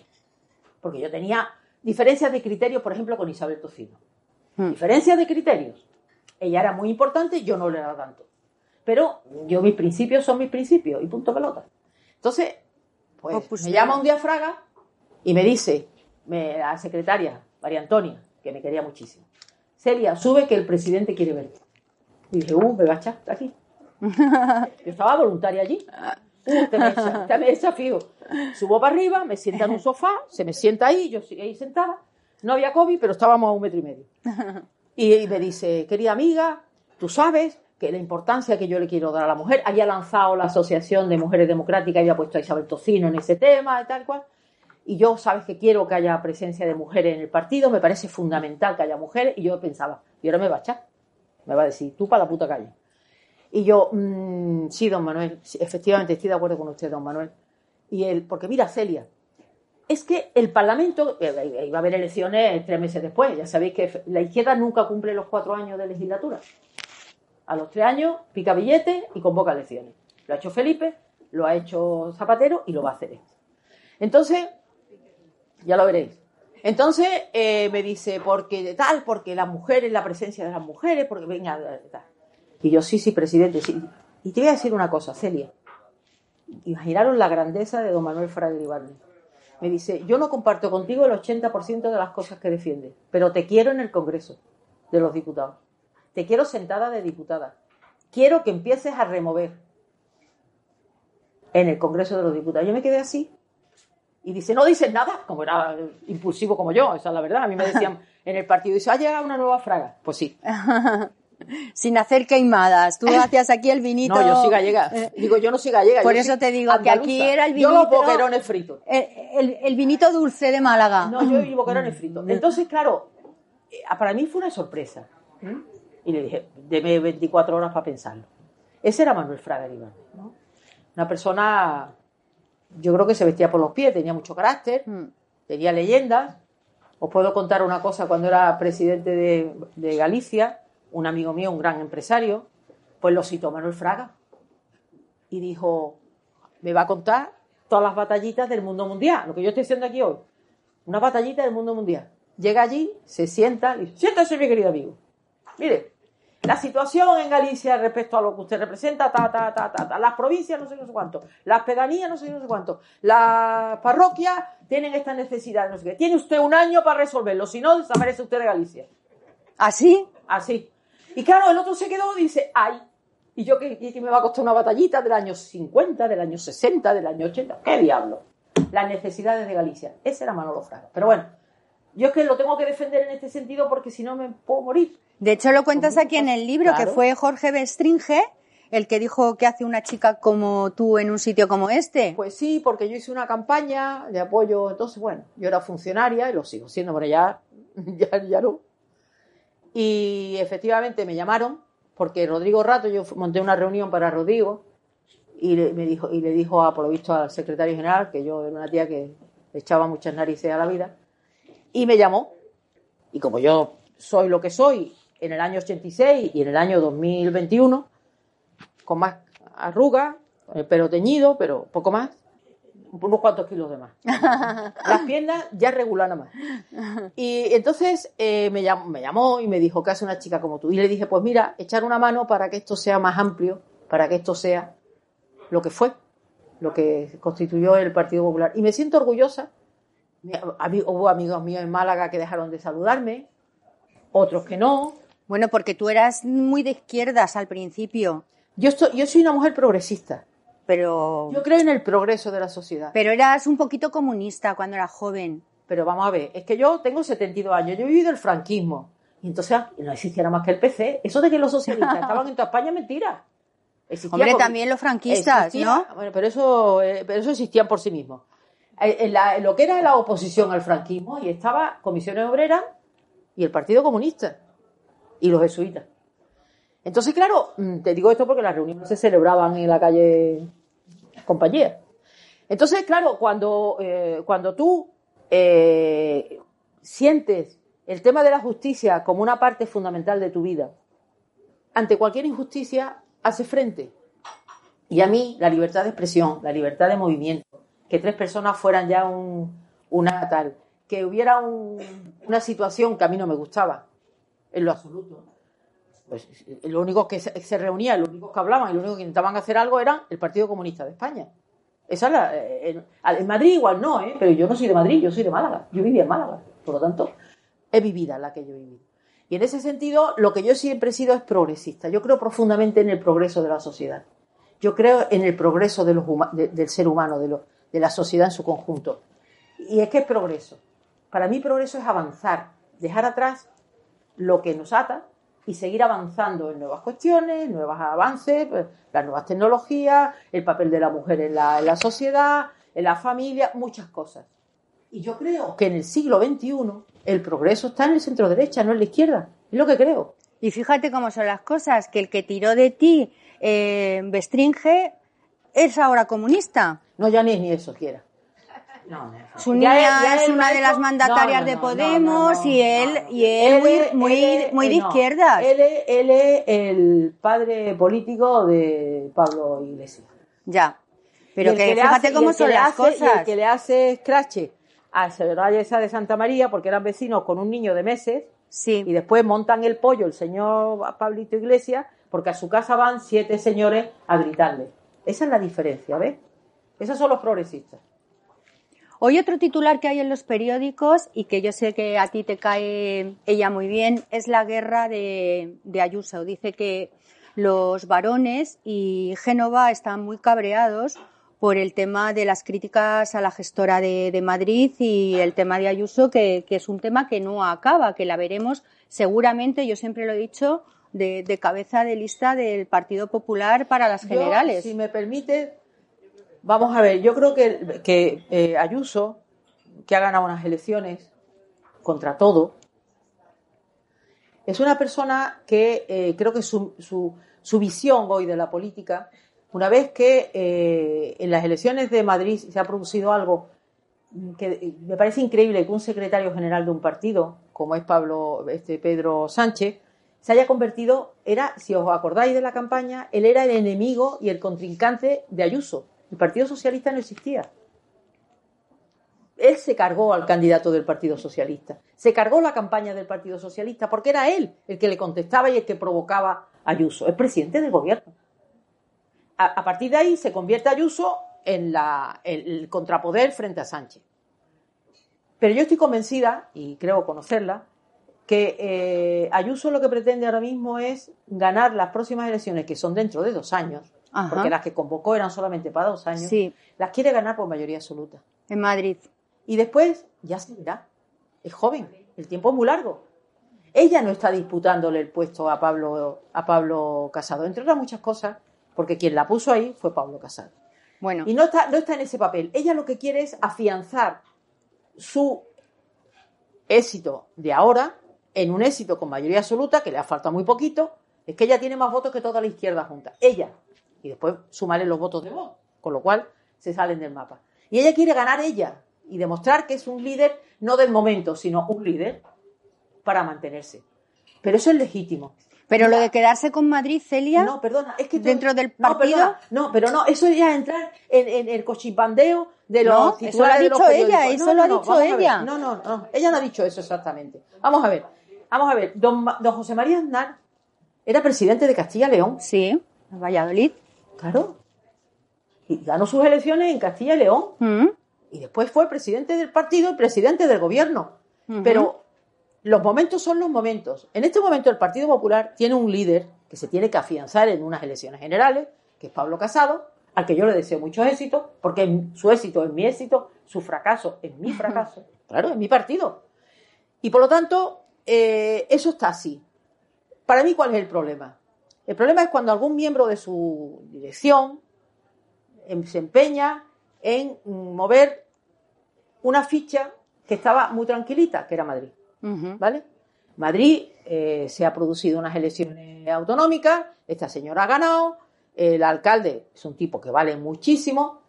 Porque yo tenía diferencias de criterios, por ejemplo, con Isabel Tocino. Mm. Diferencias de criterios. Ella era muy importante, yo no le era tanto. Pero yo mis principios son mis principios y punto pelota. Entonces, pues, Pues, pues, me llama un día Fraga y me dice, me- la secretaria, María Antonia, que me quería muchísimo, Celia, sube que el presidente quiere verte. Y dije, uh, me va a echar aquí. Yo estaba voluntaria allí. Uh, te me, desa- te me desafío. Subo para arriba, me sienta en un sofá, se me sienta ahí, yo sigo ahí sentada. No había COVID, pero estábamos a un metro y medio. Y, y me dice, querida amiga, tú sabes que la importancia que yo le quiero dar a la mujer, había lanzado la Asociación de Mujeres Democráticas, había puesto a Isabel Tocino en ese tema y tal cual. Y yo, sabes que quiero que haya presencia de mujeres en el partido, me parece fundamental que haya mujeres. Y yo pensaba, y ahora me va a echar. Me va a decir, tú para la puta calle. Y yo, mm, sí, don Manuel, efectivamente estoy de acuerdo con usted, don Manuel. Y él, porque mira, Celia, es que el Parlamento, eh, iba a haber elecciones tres meses después, ya sabéis que la izquierda nunca cumple los cuatro años de legislatura. A los tres años pica billete y convoca elecciones. Lo ha hecho Felipe, lo ha hecho Zapatero y lo va a hacer este. Entonces, ya lo veréis. Entonces eh, me dice, porque tal, porque las mujeres, la presencia de las mujeres, porque venga, tal. Y yo, sí, sí, presidente, sí. Y te voy a decir una cosa, Celia. Imaginaron la grandeza de don Manuel Fraga. Me dice, yo no comparto contigo el 80% de las cosas que defiendes, pero te quiero en el Congreso de los Diputados. Te quiero sentada de diputada. Quiero que empieces a remover en el Congreso de los Diputados. Yo me quedé así. Y dice, no dices nada, como era eh, impulsivo como yo, esa es la verdad. A mí me decían en el partido, dice, ha llegado una nueva fraga. Pues sí. Sin hacer queimadas. Tú hacías aquí el vinito. No, yo soy gallega. Digo, yo no soy gallega. Por yo eso te digo que aquí andaluza. era el Yo los vinito- boquerones fritos. El, el- el vinito dulce de Málaga. No, yo y boquerones fritos. Entonces, claro, eh, para mí fue una sorpresa. Y le dije, deme 24 horas para pensarlo. Ese era Manuel Fraga ¿no? Una persona, yo creo que se vestía por los pies, tenía mucho carácter, Mm. tenía leyendas. Os puedo contar una cosa, cuando era presidente de, de Galicia, un amigo mío, un gran empresario, pues lo citó Manuel Fraga. Y dijo, me va a contar todas las batallitas del mundo mundial, lo que yo estoy haciendo aquí hoy. Una batallita del mundo mundial. Llega allí, se sienta, y dice, siéntase mi querido amigo. Mire, la situación en Galicia respecto a lo que usted representa, ta, ta, ta, ta, ta. Las provincias no sé no sé cuánto, las pedanías no sé no sé cuánto, las parroquias tienen esta necesidad, no sé qué. Tiene usted un año para resolverlo, si no, desaparece usted de Galicia. ¿Así? Así. Y claro, el otro se quedó y dice, ay, ¿y yo qué, qué me va a costar una batallita del año 50, del año 60, del año 80? ¿Qué diablo? Las necesidades de Galicia. Ese era Manolo Fraga. Pero bueno, yo es que lo tengo que defender en este sentido porque si no me puedo morir. De hecho, lo cuentas aquí en el libro, que fue Jorge Bestringe el que dijo que hace una chica como tú en un sitio como este. Pues sí, porque yo hice una campaña de apoyo, entonces bueno, yo era funcionaria y lo sigo siendo, pero ya, ya, ya no. Y efectivamente me llamaron, porque Rodrigo Rato, yo monté una reunión para Rodrigo y le, me dijo, y le dijo a, por lo visto al secretario general, que yo era una tía que echaba muchas narices a la vida, y me llamó. Y como yo soy lo que soy en el año 86 y en el año 2021, con más arrugas, con el pelo teñido, pero poco más, unos cuantos kilos de más. Las piernas ya regular nada más. Y entonces eh, me, llamó, me llamó y me dijo que hace una chica como tú. Y le dije, pues mira, echar una mano para que esto sea más amplio, para que esto sea lo que fue, lo que constituyó el Partido Popular. Y me siento orgullosa. Hubo amigos míos en Málaga que dejaron de saludarme, otros que no. Bueno, porque tú eras muy de izquierdas al principio. Yo, estoy, yo soy una mujer progresista. Pero, Yo creo en el progreso de la sociedad. pero eras un poquito comunista cuando eras joven. Pero vamos a ver, es que yo tengo 72 años, yo he vivido el franquismo. Y entonces no existiera más que el PC. Eso de que los socialistas estaban en toda España es mentira. Existía Hombre, también los franquistas, existía- ¿no? Bueno, pero eso, eh, pero eso existían por sí mismos. Eh, En, la- en lo que era la oposición al franquismo, y estaba Comisiones Obreras y el Partido Comunista y los jesuitas. Entonces, claro, mm, te digo esto porque las reuniones se celebraban en la calle Compañía. Entonces, claro, cuando, eh, cuando tú eh, sientes el tema de la justicia como una parte fundamental de tu vida, ante cualquier injusticia hace frente. Y a mí la libertad de expresión, la libertad de movimiento, que tres personas fueran ya un, una tal, que hubiera un- una situación que a mí no me gustaba, en lo absoluto. Pues lo único que se, reunía, lo único que hablaban y lo único que intentaban hacer algo era el Partido Comunista de España. Esa es la, eh, en, en Madrid igual no, ¿eh? pero yo no soy de Madrid, yo soy de Málaga. Yo vivía en Málaga, por lo tanto, he vivido la que yo vivido. Y en ese sentido, lo que yo siempre he sido es progresista. Yo creo profundamente en el progreso de la sociedad. Yo creo en el progreso de los de- del ser humano, de, lo- de la sociedad en su conjunto. Y es que es progreso. Para mí progreso es avanzar, dejar atrás lo que nos ata y seguir avanzando en nuevas cuestiones, nuevos avances, pues, las nuevas tecnologías, el papel de la mujer en la, en la sociedad, en la familia, muchas cosas. Y yo creo que en el siglo XXI el progreso está en el centro derecha, no en la izquierda. Es lo que creo. Y fíjate cómo son las cosas, que el que tiró de ti, eh, Bestringe, es ahora comunista. No, ya ni, ni eso quiera. No, no, no. Su niña ya es una de las mandatarias no, no, de no, Podemos no, no, y él, y él, muy, es- muy, él muy de eh, no. izquierdas. Él es, él es el padre político de Pablo Iglesias. Ya. Pero que, le fíjate hace- cómo son le las hace- Y el cosas. que le hace escrache a Severalla esa de Santa María, porque eran vecinos con un niño de meses, Sí. y después montan el pollo el señor Pablito Iglesias, porque a su casa van siete señores a gritarle. Esa es la diferencia, ¿ves? Esos son los progresistas. Hoy otro titular que hay en los periódicos y que yo sé que a ti te cae ella muy bien es la guerra de, de Ayuso. Dice que los varones y Génova están muy cabreados por el tema de las críticas a la gestora de, de Madrid y el tema de Ayuso, que, que es un tema que no acaba, que la veremos seguramente, yo siempre lo he dicho, de, de cabeza de lista del Partido Popular para las Yo, generales. si me permite, vamos a ver, yo creo que, eh, Ayuso, que ha ganado unas elecciones contra todo, es una persona que eh, creo que su, su, su visión hoy de la política, una vez que eh, en las elecciones de Madrid se ha producido algo que me parece increíble que un secretario general de un partido, como es Pablo, este Pedro Sánchez, se haya convertido, era, si os acordáis de la campaña, él era el enemigo y el contrincante de Ayuso. El Partido Socialista no existía. Él se cargó al candidato del Partido Socialista. Se cargó la campaña del Partido Socialista porque era él el que le contestaba y el que provocaba a Ayuso. Es presidente del gobierno. A, partir de ahí se convierte Ayuso en la, el, el contrapoder frente a Sánchez. Pero yo estoy convencida, y creo conocerla, que eh, Ayuso lo que pretende ahora mismo es ganar las próximas elecciones, que son dentro de dos años, Ajá. porque las que convocó eran solamente para dos años, Sí. las quiere ganar por mayoría absoluta. En Madrid. Y después ya se verá. Es joven, el tiempo es muy largo. Ella no está disputándole el puesto a Pablo, a Pablo Casado, entre otras muchas cosas, porque quien la puso ahí fue Pablo Casado. Bueno, Y no está, no está en ese papel. Ella lo que quiere es afianzar su éxito de ahora en un éxito con mayoría absoluta, que le ha falta muy poquito, es que ella tiene más votos que toda la izquierda junta. Ella. Y después sumarle los votos de voz, con lo cual se salen del mapa. Y ella quiere ganar ella y demostrar que es un líder no del momento, sino un líder para mantenerse. Pero eso es legítimo. pero lo de quedarse con Madrid, Celia, No, perdona, es que tú- ¿Dentro del No, partido? perdona, No, pero no, eso ya es entrar en, en el cochipandeo de los No, eso lo ha dicho ella, eso No, lo ha no, no, dicho ella. No, no, no, ella no ha dicho eso exactamente. Vamos a ver, vamos a ver, don, don José María Aznar era presidente de Castilla y León, sí, Valladolid. Claro, y ganó sus elecciones en Castilla y León, Mm. y después fue presidente del partido y presidente del gobierno. Pero los momentos son los momentos. En este momento el Partido Popular tiene un líder que se tiene que afianzar en unas elecciones generales, que es Pablo Casado, al que yo le deseo mucho éxito, porque su éxito es mi éxito, su fracaso es mi fracaso, claro, es mi partido. Y por lo tanto, eh, eso está así. Para mí, ¿cuál es el problema? El problema es cuando algún miembro de su dirección em, se empeña en mover una ficha que estaba muy tranquilita, que era Madrid. ¿Vale? Madrid eh, se ha producido unas elecciones autonómicas, esta señora ha ganado, el alcalde es un tipo que vale muchísimo.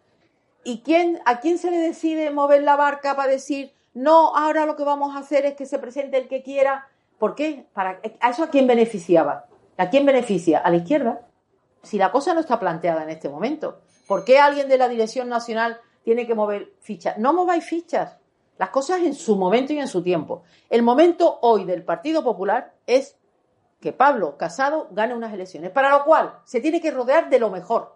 ¿Y quién, a quién se le decide mover la barca para decir, no, ahora lo que vamos a hacer es que se presente el que quiera? ¿Por qué? Para, ¿A eso a quién beneficiaba? ¿A quién beneficia? A la izquierda. Si la cosa no está planteada en este momento. ¿Por qué alguien de la Dirección Nacional tiene que mover fichas? No mováis fichas. Las cosas en su momento y en su tiempo. El momento hoy del Partido Popular es que Pablo Casado gane unas elecciones, para lo cual se tiene que rodear de lo mejor.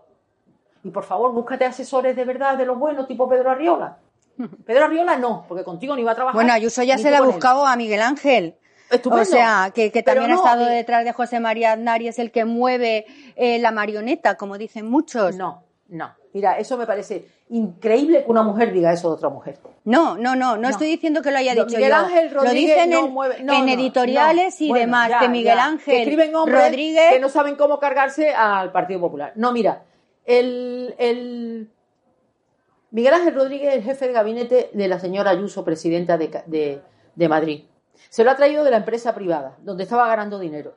Y por favor, búscate asesores de verdad, de los buenos, tipo Pedro Arriola. Pedro Arriola no, porque contigo ni va a trabajar. Bueno, Ayuso ya se le ha buscado a Miguel Ángel. Estupendo. O sea, que, que también ha estado detrás de José María Aznar y es el que mueve eh, la marioneta, como dicen muchos. No, no. Mira, eso me parece increíble que una mujer diga eso de otra mujer. No, no, no, no, estoy diciendo que lo haya dicho Miguel yo. Ángel lo Rodríguez dicen no en, mueve- no, en editoriales y Bueno, demás, ya, que Miguel ya. Ángel escriben hombres Rodríguez que no saben cómo cargarse al Partido Popular. No, mira, el, el Miguel Ángel Rodríguez es el jefe de gabinete de la señora Ayuso, presidenta de, Ca- de- de Madrid. Se lo ha traído de la empresa privada, donde estaba ganando dinero.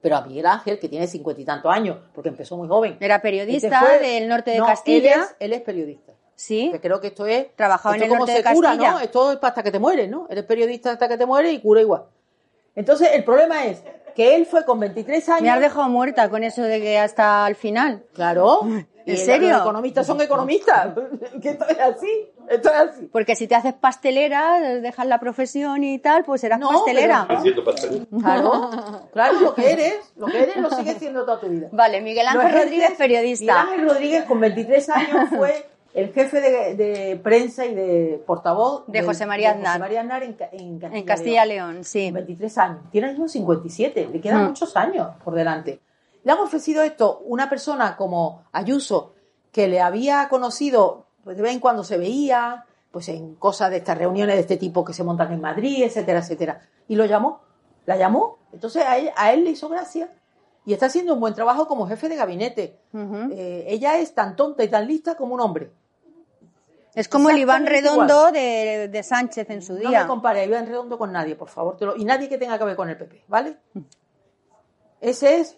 Pero a Miguel Ángel, que tiene cincuenta y tantos años, porque empezó muy joven. era periodista Este fue- del norte de No, Castilla. Él es, él es periodista. Sí, Que creo que esto es. Trabajaba en el como norte se de cura, Castilla. ¿no? Esto es para hasta que te mueres, ¿no? Eres periodista hasta que te mueres y cura igual. Entonces, el problema es que él fue con 23 años. me has dejado muerta con eso de que hasta el final. Claro. ¿En serio? Los economistas son economistas. que esto es así. Esto es así. Porque si te haces pastelera, dejas la profesión y tal, pues serás No, pastelera. pero- Claro. Claro, lo que eres, lo que eres lo sigues siendo toda tu vida. Vale, Miguel Ángel Rodríguez, periodista. Miguel Ángel Rodríguez, con 23 años, fue el jefe de, de prensa y de portavoz De José María de José Aznar. María Aznar en, Ca- en Castilla, En Castilla y León. León, sí. Con 23 años. Tiene ahora mismo 57. Le quedan Mm. muchos años por delante. Le han ofrecido esto una persona como Ayuso, que le había conocido, pues de vez en cuando se veía, pues en cosas de estas reuniones de este tipo que se montan en Madrid, etcétera, etcétera. Y lo llamó. La llamó. Entonces a él, a él le hizo gracia. Y está haciendo un buen trabajo como jefe de gabinete. Eh, ella es tan tonta y tan lista como un hombre. Es como el Iván Redondo de, de Sánchez en su No día. me compare a Iván Redondo con nadie, por favor. te lo- y nadie que tenga que ver con el PP, ¿vale? Ese es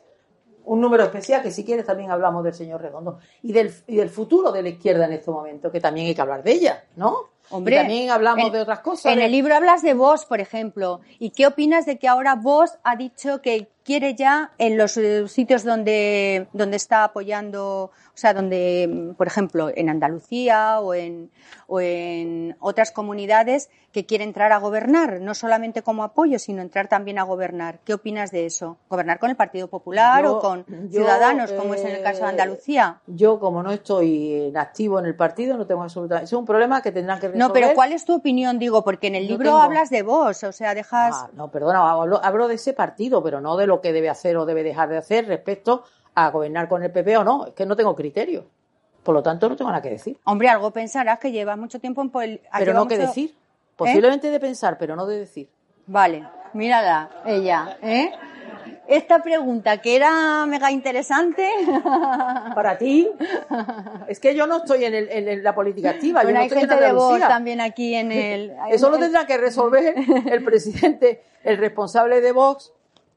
un número especial que si quieres también hablamos del señor Redondo. Y del, y del futuro de la izquierda en este momento, que también hay que hablar de ella, ¿no? Hombre, y también hablamos en- de otras cosas. En el libro hablas de Vox, por ejemplo. ¿Y qué opinas de que ahora Vox ha dicho que quiere ya en los eh, sitios donde, donde está apoyando, o sea, donde, mm, por ejemplo, en Andalucía o en, o en otras comunidades que quiere entrar a gobernar, no solamente como apoyo, sino entrar también a gobernar? ¿Qué opinas de eso? ¿Gobernar con el Partido Popular Yo- o con yo, Ciudadanos, como es en el caso de eh, Andalucía? Yo, como no estoy en activo en el partido, no tengo absolutamente... Es un problema que tendrán que resolver. No, pero ¿cuál es tu opinión? Digo, porque en el libro hablas de Vox, o sea, dejas... Ah, no, perdona, hablo, hablo de ese partido, pero no de lo que debe hacer o debe dejar de hacer respecto a gobernar con el PP o no. Es que no tengo criterio. Por lo tanto, no tengo nada que decir. Hombre, algo pensarás que llevas mucho tiempo en pol- Pero no que decir. Posiblemente de pensar, pero no de decir. Vale, mírala, ella, ¿eh? Esta pregunta que era mega interesante. Para ti, es que yo no estoy en, el- en el- la política activa. yo no hay estoy en gente de también aquí en el. Eso lo tendrá que resolver el presidente, el responsable de Vox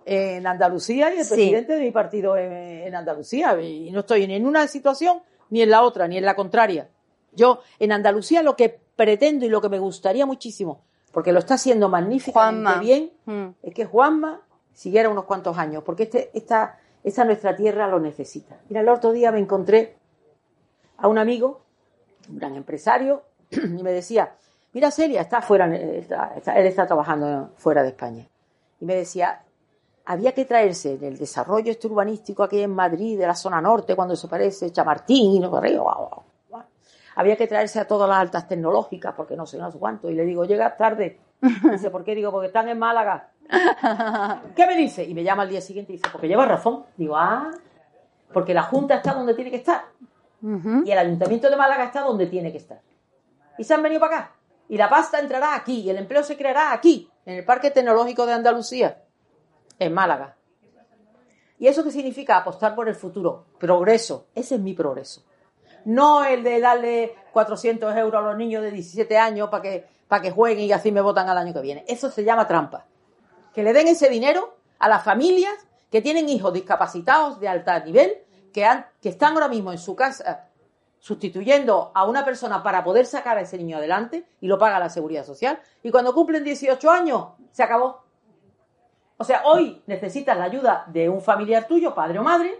en Andalucía y el Sí. presidente de mi partido en, en Andalucía. Y no estoy ni en una situación ni en la otra, ni en la contraria. Yo en Andalucía lo que pretendo y lo que me gustaría muchísimo, porque lo está haciendo magníficamente Juanma. bien, Mm. es que Juanma siguiera unos cuantos años, porque este, esta, esta nuestra tierra lo necesita. Mira, el otro día me encontré a un amigo, un gran empresario, y me decía, mira Celia, está fuera, está- está- él está trabajando fuera de España. Y me decía, había que traerse en el desarrollo este urbanístico aquí en Madrid, de la zona norte, cuando se parece Chamartín y no guau. había que traerse a todas las altas tecnológicas, porque no sé, no sé cuánto. Y le digo, llegas tarde, Dice, ¿por qué? Digo, porque están en Málaga. ¿Qué me dice? Y me llama al día siguiente y dice, porque lleva razón. Digo, ah, porque la Junta está donde tiene que estar. Y el Ayuntamiento de Málaga está donde tiene que estar. Y se han venido para acá. Y la pasta entrará aquí, y el empleo se creará aquí, en el Parque Tecnológico de Andalucía, en Málaga. ¿Y eso qué significa? Apostar por el futuro. Progreso. Ese es mi progreso. No el de darle 400 euros a los niños de 17 años para que, para que jueguen y así me votan al año que viene. Eso se llama trampa. Que le den ese dinero a las familias que tienen hijos discapacitados de alto nivel, que, han, que están ahora mismo en su casa sustituyendo a una persona para poder sacar a ese niño adelante y lo paga la seguridad social. Y cuando cumplen 18 años, se acabó. O sea, hoy necesitas la ayuda de un familiar tuyo, padre o madre,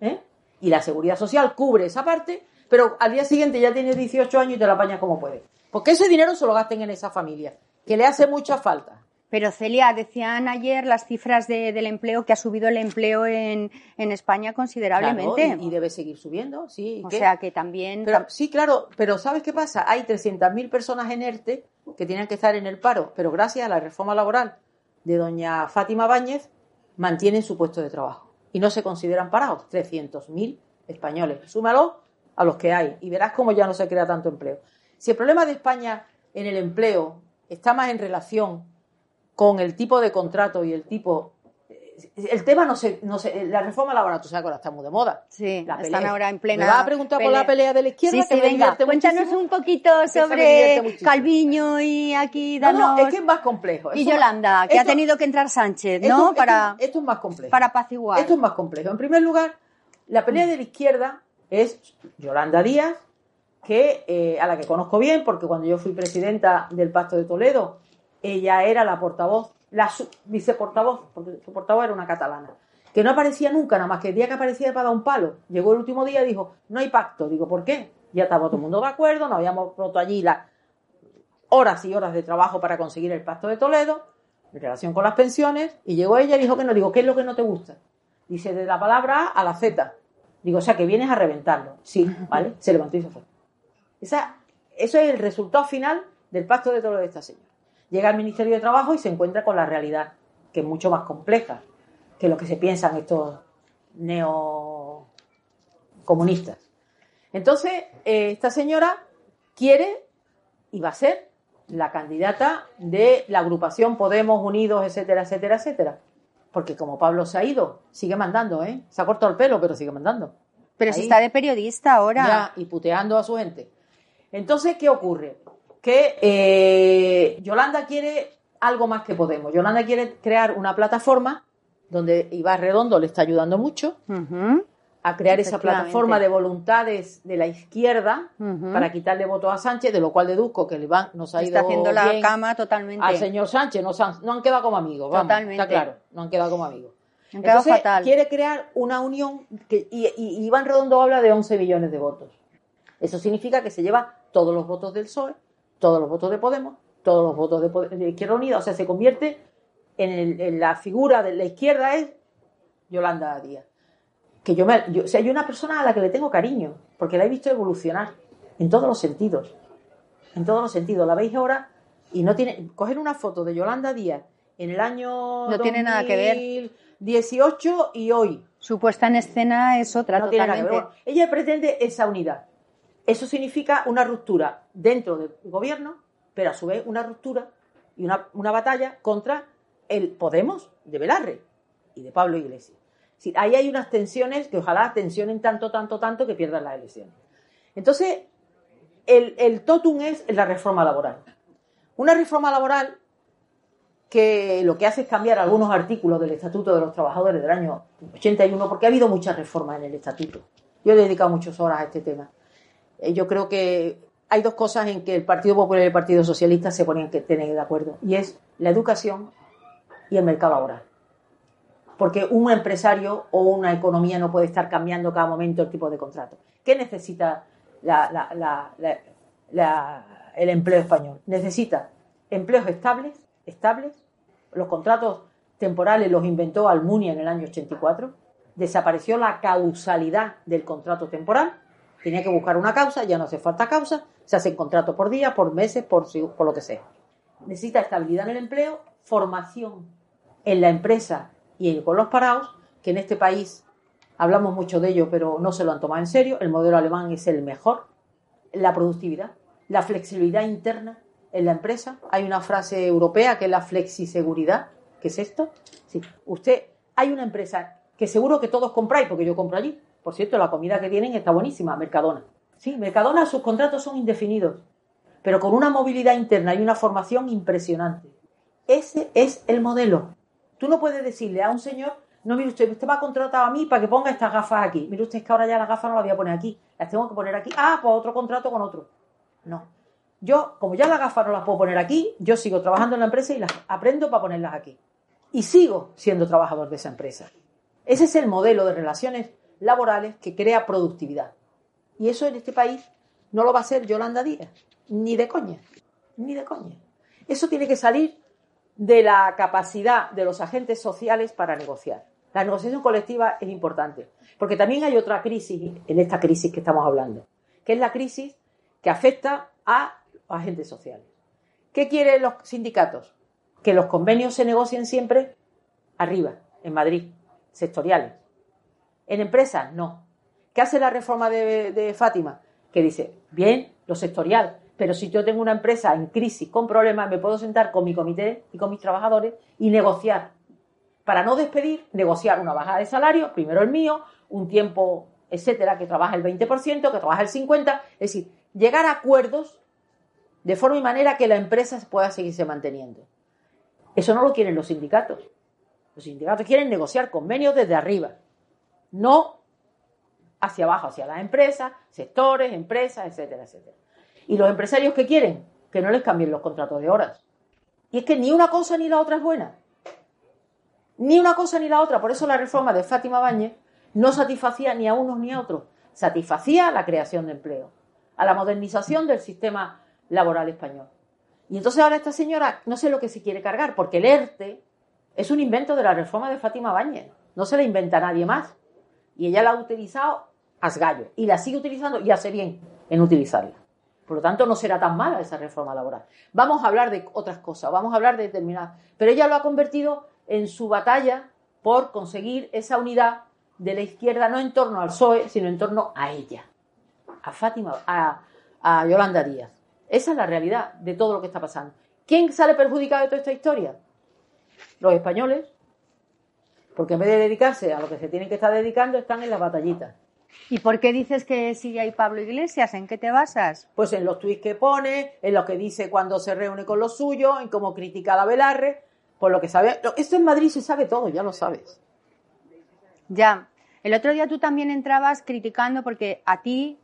¿eh? y la seguridad social cubre esa parte, pero al día siguiente ya tienes 18 años y te la apañas como puedes. Porque ese dinero se lo gasten en esa familia, que le hace mucha falta. Pero Celia, decían ayer las cifras de, del empleo, que ha subido el empleo en, en España considerablemente. Claro, y, y, debe seguir subiendo, sí. O ¿qué? sea que también... Pero, sí, claro, pero ¿sabes qué pasa? Hay 300.000 personas en ERTE que tienen que estar en el paro, pero gracias a la reforma laboral de doña Fátima Báñez, mantienen su puesto de trabajo. Y no se consideran parados. 300.000 españoles. Súmalo a los que hay y verás cómo ya no se crea tanto empleo. Si el problema de España en el empleo está más en relación con el tipo de contrato y el tipo el tema no se, no se, la reforma laboral, tú sabes que ahora está muy de moda. Sí, la están ahora en plena. Me vas a preguntar pelea. por la pelea de la izquierda. Sí, sí, venga, cuéntanos muchísimo, un poquito sobre Calviño y aquí danos. No, no, es que es más complejo. Y Yolanda, que esto, ha tenido que entrar Sánchez, ¿no? Esto, para, esto, esto, es más complejo. Para apaciguar. Esto es más complejo. En primer lugar, la pelea de la izquierda es Yolanda Díaz, que eh, a la que conozco bien, porque cuando yo fui presidenta del Pacto de Toledo, ella era la portavoz la viceportavoz, porque su portavoz era una catalana, que no aparecía nunca, nada más que el día que aparecía para dar un palo. Llegó el último día y dijo, no hay pacto. Digo, ¿por qué? Ya estaba todo el mundo de acuerdo, nos habíamos roto allí las horas y horas de trabajo para conseguir el pacto de Toledo, en relación con las pensiones, y llegó ella y dijo que no. Digo, ¿qué es lo que no te gusta? Dice, de la palabra A a la Z. Digo, o sea, que vienes a reventarlo. Sí, ¿vale? Se levantó y se fue. Esa, eso es el resultado final del pacto de Toledo de esta señora llega al Ministerio de Trabajo y se encuentra con la realidad, que es mucho más compleja que lo que se piensan estos neocomunistas. Entonces, eh, esta señora quiere y va a ser la candidata de la agrupación Podemos Unidos, etcétera, etcétera, etcétera. Porque como Pablo se ha ido, sigue mandando, ¿eh? Se ha cortado el pelo, pero sigue mandando. Pero Ahí, si está de periodista ahora. Ya, y puteando a su gente. Entonces, ¿qué ocurre? Que eh, Yolanda quiere algo más que Podemos. Yolanda quiere crear una plataforma donde Iván Redondo le está ayudando mucho uh -huh. a crear esa plataforma de voluntades de la izquierda uh -huh. para quitarle votos a Sánchez, de lo cual deduzco que el Iván nos ha ido está haciendo la bien cama totalmente al señor Sánchez, no, no han quedado como amigos, vamos, totalmente. está claro, no han quedado como amigos. Han quedado Entonces, fatal. quiere crear una unión que, y, y Iván Redondo habla de 11 millones de votos. Eso significa que se lleva todos los votos del PSOE, todos los votos de Podemos, todos los votos de, Pod de Izquierda Unida, o sea, se convierte en, el, en, la figura de la izquierda es Yolanda Díaz. Que yo, me, yo, o sea, hay una persona a la que le tengo cariño, porque la he visto evolucionar en todos los sentidos. En todos los sentidos. La veis ahora y no tiene. Coger una foto de Yolanda Díaz en el año. No tiene nada que ver. 18 y hoy. Su puesta en escena es otra, no totalmente. Tiene nada que ver. Ella pretende esa unidad. Eso significa una ruptura dentro del gobierno, pero a su vez una ruptura y una, batalla contra el Podemos de Velarre y de Pablo Iglesias. Ahí hay unas tensiones que ojalá tensionen tanto, tanto, tanto que pierdan las elecciones. Entonces, el, el totum es la reforma laboral. Una reforma laboral que lo que hace es cambiar algunos artículos del Estatuto de los Trabajadores del año 81, porque ha habido muchas reformas en el Estatuto. Yo he dedicado muchas horas a este tema. Eh, yo creo que hay dos cosas en que el Partido Popular y el Partido Socialista se ponen que tener de acuerdo, y es la educación y el mercado laboral. Porque un empresario o una economía no puede estar cambiando cada momento el tipo de contrato. ¿Qué necesita la, el empleo español? Necesita empleos estables, estables. Los contratos temporales los inventó Almunia en el año 84. Desapareció la causalidad del contrato temporal Tenía que buscar una causa, ya no hace falta causa, se hacen contratos por día, por meses, por, por lo que sea. necesita estabilidad en el empleo, formación en la empresa y con los parados, que en este país hablamos mucho de ello, pero no se lo han tomado en serio. El modelo alemán es el mejor. La productividad, la flexibilidad interna en la empresa. Hay una frase europea que es la flexiseguridad. ¿Qué es esto? Sí. Usted, hay una empresa que seguro que todos compráis, porque yo compro allí. Por cierto, la comida que tienen está buenísima, Mercadona. Sí, Mercadona, sus contratos son indefinidos, pero con una movilidad interna y una formación impresionante. Ese es el modelo. Tú no puedes decirle a un señor, no, mire usted, usted me ha contratado a mí para que ponga estas gafas aquí. Mire usted, es que ahora ya las gafas no las voy a poner aquí, las tengo que poner aquí. Ah, pues otro contrato con otro. No. Yo, como ya las gafas no las puedo poner aquí, yo sigo trabajando en la empresa y las aprendo para ponerlas aquí. Y sigo siendo trabajador de esa empresa. Ese es el modelo de relaciones laborales que crea productividad. Y eso en este país no lo va a hacer Yolanda Díaz, ni de coña, ni de coña. Eso tiene que salir de la capacidad de los agentes sociales para negociar. La negociación colectiva es importante, porque también hay otra crisis en esta crisis que estamos hablando, que es la crisis que afecta a los agentes sociales. ¿Qué quieren los sindicatos? Que los convenios se negocien siempre arriba, en Madrid, sectoriales. En empresas, no. ¿Qué hace la reforma de, Fátima? Que dice, bien, lo sectorial, pero si yo tengo una empresa en crisis, con problemas, me puedo sentar con mi comité y con mis trabajadores y negociar. Para no despedir, negociar una bajada de salario, primero el mío, un tiempo, etcétera, que trabaja el 20%, que trabaja el 50%, es decir, llegar a acuerdos de forma y manera que la empresa pueda seguirse manteniendo. Eso no lo quieren los sindicatos. Los sindicatos quieren negociar convenios desde arriba, no hacia abajo, hacia las empresas, sectores, empresas, etcétera, etcétera. ¿Y los empresarios qué quieren? Que no les cambien los contratos de horas. Y es que ni una cosa ni la otra es buena. Ni una cosa ni la otra. Por eso la reforma de Fátima Báñez no satisfacía ni a unos ni a otros. Satisfacía la creación de empleo, a la modernización del sistema laboral español. Y entonces ahora esta señora no sé lo que se quiere cargar, porque el ERTE es un invento de la reforma de Fátima Báñez. No se la inventa nadie más. Y ella la ha utilizado a gallo. Y la sigue utilizando y hace bien en utilizarla. Por lo tanto, no será tan mala esa reforma laboral. Vamos a hablar de otras cosas, vamos a hablar de determinadas. Pero ella lo ha convertido en su batalla por conseguir esa unidad de la izquierda, no en torno al PSOE, sino en torno a ella, a Fátima, a, a Yolanda Díaz. Esa es la realidad de todo lo que está pasando. ¿Quién sale perjudicado de toda esta historia? Los españoles, porque en vez de dedicarse a lo que se tienen que estar dedicando, están en las batallitas. ¿Y por qué dices que sigue ahí Pablo Iglesias? ¿En qué te basas? Pues en los tuits que pone, en lo que dice cuando se reúne con los suyos, en cómo critica a la Velarre, por lo que sabe. Esto en Madrid se sabe todo, ya lo sabes. Ya. El otro día tú también entrabas criticando porque a ti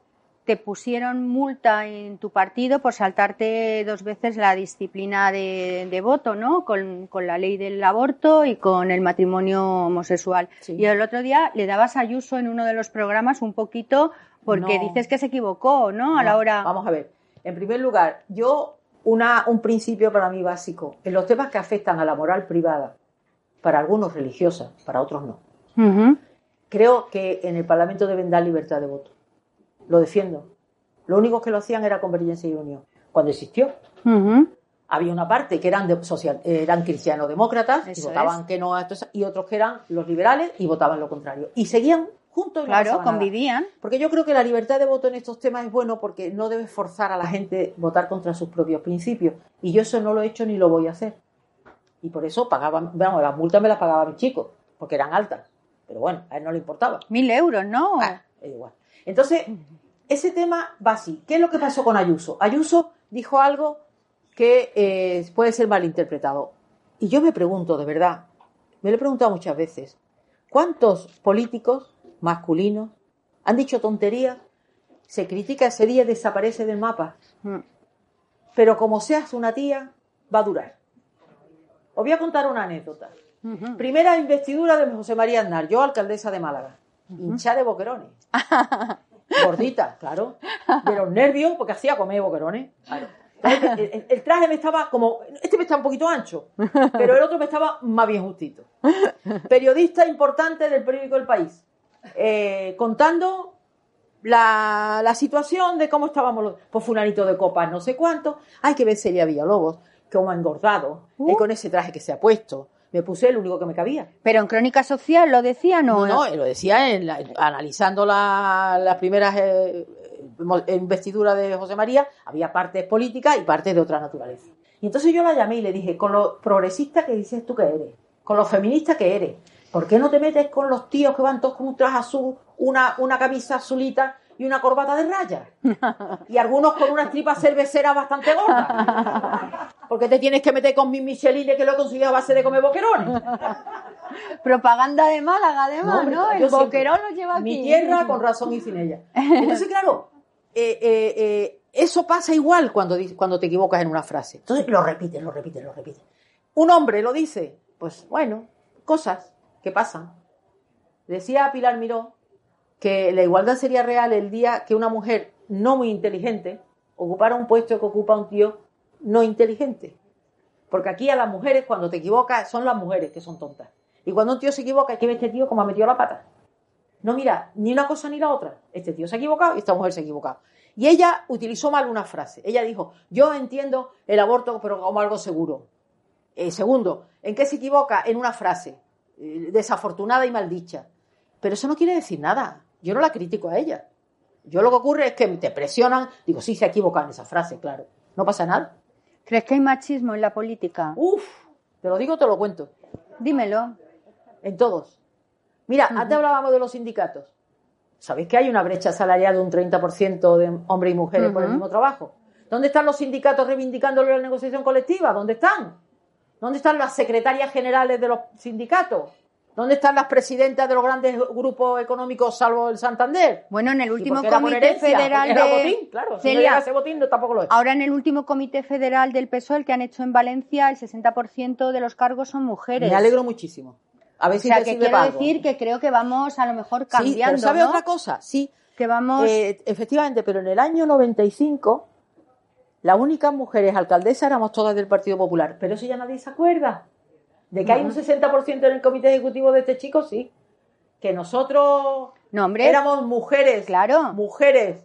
te pusieron multa en tu partido por saltarte dos veces la disciplina de, voto, ¿no? Con, la ley del aborto y con el matrimonio homosexual. Y el otro día le dabas a Ayuso en uno de los programas un poquito porque dices que se equivocó, ¿no? A la hora. Vamos a ver. En primer lugar, yo, una, un principio para mí básico, en los temas que afectan a la moral privada, para algunos religiosa, para otros no. Creo que en el Parlamento deben dar libertad de voto lo defiendo. Lo único que lo hacían era Convergencia y Unión. Cuando existió, había una parte que eran, de, social, eran cristiano-demócratas y votaban que no a esto, y otros que eran los liberales y votaban lo contrario. Y seguían juntos. claro, convivían. Porque yo creo que la libertad de voto en estos temas es bueno porque no debes forzar a la gente a votar contra sus propios principios. Y yo eso no lo he hecho ni lo voy a hacer. Y por eso pagaban, bueno, las multas me las pagaba mi chico, porque eran altas. Pero bueno, a él no le importaba. Mil euros, ¿no? Ah, igual. Entonces, ese tema va así. ¿Qué es lo que pasó con Ayuso? Ayuso dijo algo que eh, puede ser malinterpretado. Y yo me pregunto, de verdad, me lo he preguntado muchas veces, ¿cuántos políticos masculinos han dicho tonterías? Se critica ese día y desaparece del mapa. Mm. Pero como seas una tía, va a durar. Os voy a contar una anécdota. Primera investidura de José María Aznar, yo alcaldesa de Málaga hincha de boquerones. Gordita, claro. De los nervios, porque hacía comer boquerones. El, traje me estaba como. Este me está un poquito ancho, pero el otro me estaba más bien justito. Periodista importante del periódico El País, eh, contando la, situación de cómo estábamos los. Pues fulanito de copas, no sé cuánto. Hay que ver Celia Villalobos. como engordado, Uh. eh, con ese traje que se ha puesto. Me puse el único que me cabía. Pero en Crónica Social lo decía, ¿no? No, no, lo decía en la- analizando la- las primeras eh, mo- investiduras de José María, había partes políticas y partes de otra naturaleza. Y entonces yo la llamé y le dije, con lo progresista que dices tú que eres, con lo feminista que eres, ¿por qué no te metes con los tíos que van todos con un traje azul, una, una camisa azulita y una corbata de rayas? Y algunos con unas tripas cerveceras bastante gordas. Porque te tienes que meter con mi Micheline que lo he conseguido a base de comer boquerones. Propaganda de Málaga, además, ¿no? yo El siempre. boquerón lo lleva aquí. Mi tierra con razón y sin ella. Entonces, claro, eh, eh, eh, eso pasa igual cuando, cuando te equivocas en una frase. Entonces lo repites, lo repites, lo repites. Un hombre lo dice, pues bueno, cosas que pasan. Decía Pilar Miró que la igualdad sería real el día que una mujer no muy inteligente ocupara un puesto que ocupa un tío no inteligente. Porque aquí a las mujeres, cuando te equivocas, son las mujeres que son tontas. Y cuando un tío se equivoca, hay que ver este tío como ha metido la pata. No, mira, ni una cosa ni la otra. Este tío se ha equivocado y esta mujer se ha equivocado. Y ella utilizó mal una frase. Ella dijo, yo entiendo el aborto, pero como algo seguro. Eh, segundo, ¿en qué se equivoca? En una frase eh, desafortunada y maldicha. Pero eso no quiere decir nada. Yo no la critico a ella. Yo lo que ocurre es que te presionan. Digo, sí, se ha equivocado en esa frase, claro. No pasa nada. ¿Crees que hay machismo en la política? Uf, te lo digo, te lo cuento. Dímelo. En todos. Mira, antes hablábamos de los sindicatos. ¿Sabéis que hay una brecha salarial de un 30% de hombres y mujeres por el mismo trabajo? ¿Dónde están los sindicatos reivindicando la negociación colectiva? ¿Dónde están? ¿Dónde están las secretarias generales de los sindicatos? ¿Dónde están las presidentas de los grandes grupos económicos, salvo el Santander? Bueno, en el último comité herencia, federal de botín, claro. Si Celia, ese botín, no, tampoco lo es. ahora en el último comité federal del PSOE, el que han hecho en Valencia, el 60% de los cargos son mujeres. Me alegro muchísimo. A ver O si sea, te que quiero algo. decir que creo que vamos a lo mejor Sí, pero cambiando, ¿sabe ¿no? otra cosa? Sí, Que vamos... Eh, efectivamente, pero en el año 95 las únicas mujeres alcaldesas éramos todas del Partido Popular, pero eso ya nadie se acuerda. De que hay un 60% en el comité ejecutivo de este chico, sí. Que nosotros No, hombre. éramos mujeres, Claro. mujeres,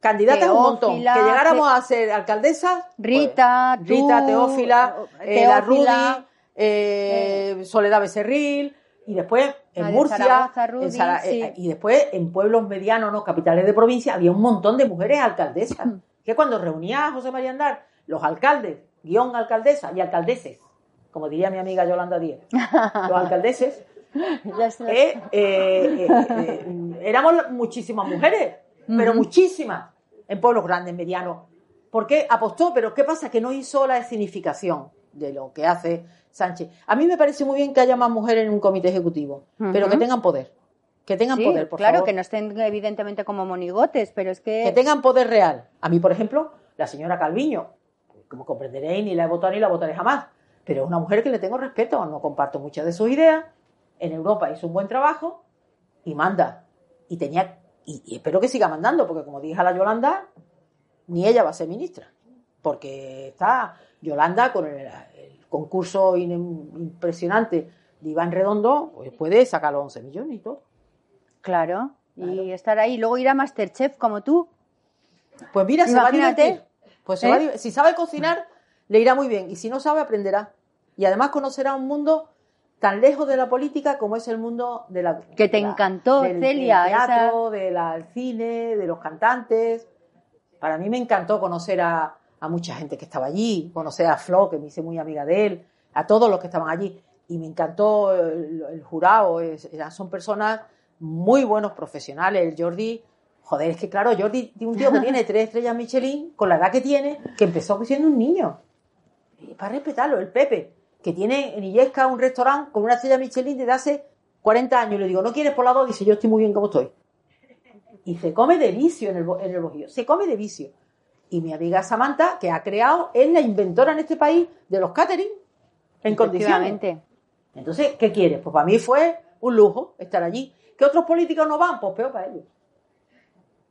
candidatas un montón. Que Teófila, llegáramos Te- a ser alcaldesas. pues, Rita, tú, Rita, Teófila, eh, la Rudy, Teófila, eh, Soledad Becerril, y después en Murcia, Zaragoza, Rudy, en Zara- sí. eh, y después en pueblos medianos, no capitales de provincia, había un montón de mujeres alcaldesas. Que cuando reunía a José María Andar, los alcaldes, guion alcaldesa y alcaldeses, como diría mi amiga Yolanda Díez, los alcaldeses, eh, eh, eh, éramos muchísimas mujeres, pero muchísimas, en pueblos grandes, medianos. ¿Por qué apostó? Pero ¿qué pasa? Que no hizo la escenificación de lo que hace Sánchez. A mí me parece muy bien que haya más mujeres en un comité ejecutivo, pero que tengan poder. Que tengan Sí, poder, por claro, favor. que no estén evidentemente como monigotes, pero es que... Que tengan poder real. A mí, por ejemplo, la señora Calviño, como comprenderéis, ni la he votado ni la votaré jamás. Pero es una mujer que le tengo respeto, no comparto muchas de sus ideas. En Europa hizo un buen trabajo y manda. Y tenía, y, y espero que siga mandando, porque como dije a la Yolanda, ni ella va a ser ministra. Porque está Yolanda con el, el concurso in- impresionante de Iván Redondo, pues puede sacar los 11 millones y todo. Claro, y estar ahí. Luego ir a Masterchef como tú. Pues mira, se va a divertir. Pues se ¿Eh? va a div- si sabe cocinar, le irá muy bien. Y si no sabe, aprenderá. Y además conocerá un mundo tan lejos de la política como es el mundo de la... Que te la- encantó, del, Celia, Del teatro, del cine, de los cantantes. Para mí me encantó conocer a, a mucha gente que estaba allí, conocer a Flo, que me hice muy amiga de él, a todos los que estaban allí. Y me encantó el, el jurado. es- son personas muy buenos profesionales. El Jordi, joder, es que claro, Jordi, un tío que tiene tres estrellas Michelin, con la edad que tiene, que empezó siendo un niño. Y para respetarlo, el Pepe, que tiene en Illesca un restaurante con una estrella Michelin desde hace 40 años. Y le digo, ¿no quieres por la dos? Dice, yo estoy muy bien como estoy. Y se come de vicio en el, en el Bojío, se come de vicio. Y mi amiga Samantha, que ha creado, es la inventora en este país de los catering en condiciones. Entonces, ¿qué quieres? Pues para mí fue un lujo estar allí. ¿Que otros políticos no van? Pues peor para ellos.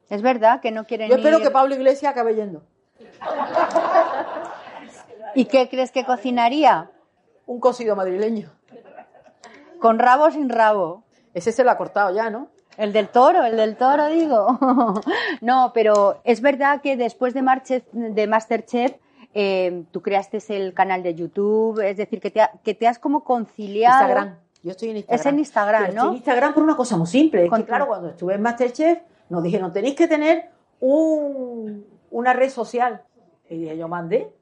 Es verdad que no quieren Yo espero ir- que Pablo Iglesias acabe yendo. ¿Y qué crees que cocinaría? Un cocido madrileño. ¿Con rabo o sin rabo? Ese se lo ha cortado ya, ¿no? El del toro, el del toro, digo. no, pero es verdad que después de, Marche- de Masterchef eh, tú creaste el canal de YouTube, es decir, que te, que te has como conciliado. Instagram. Yo estoy en Instagram. Es en Instagram, Pero ¿no? Estoy en Instagram por una cosa muy simple. Es que, claro, cuando estuve en Masterchef, nos dijeron, tenéis que tener un, una red social. Y dije, yo mandé.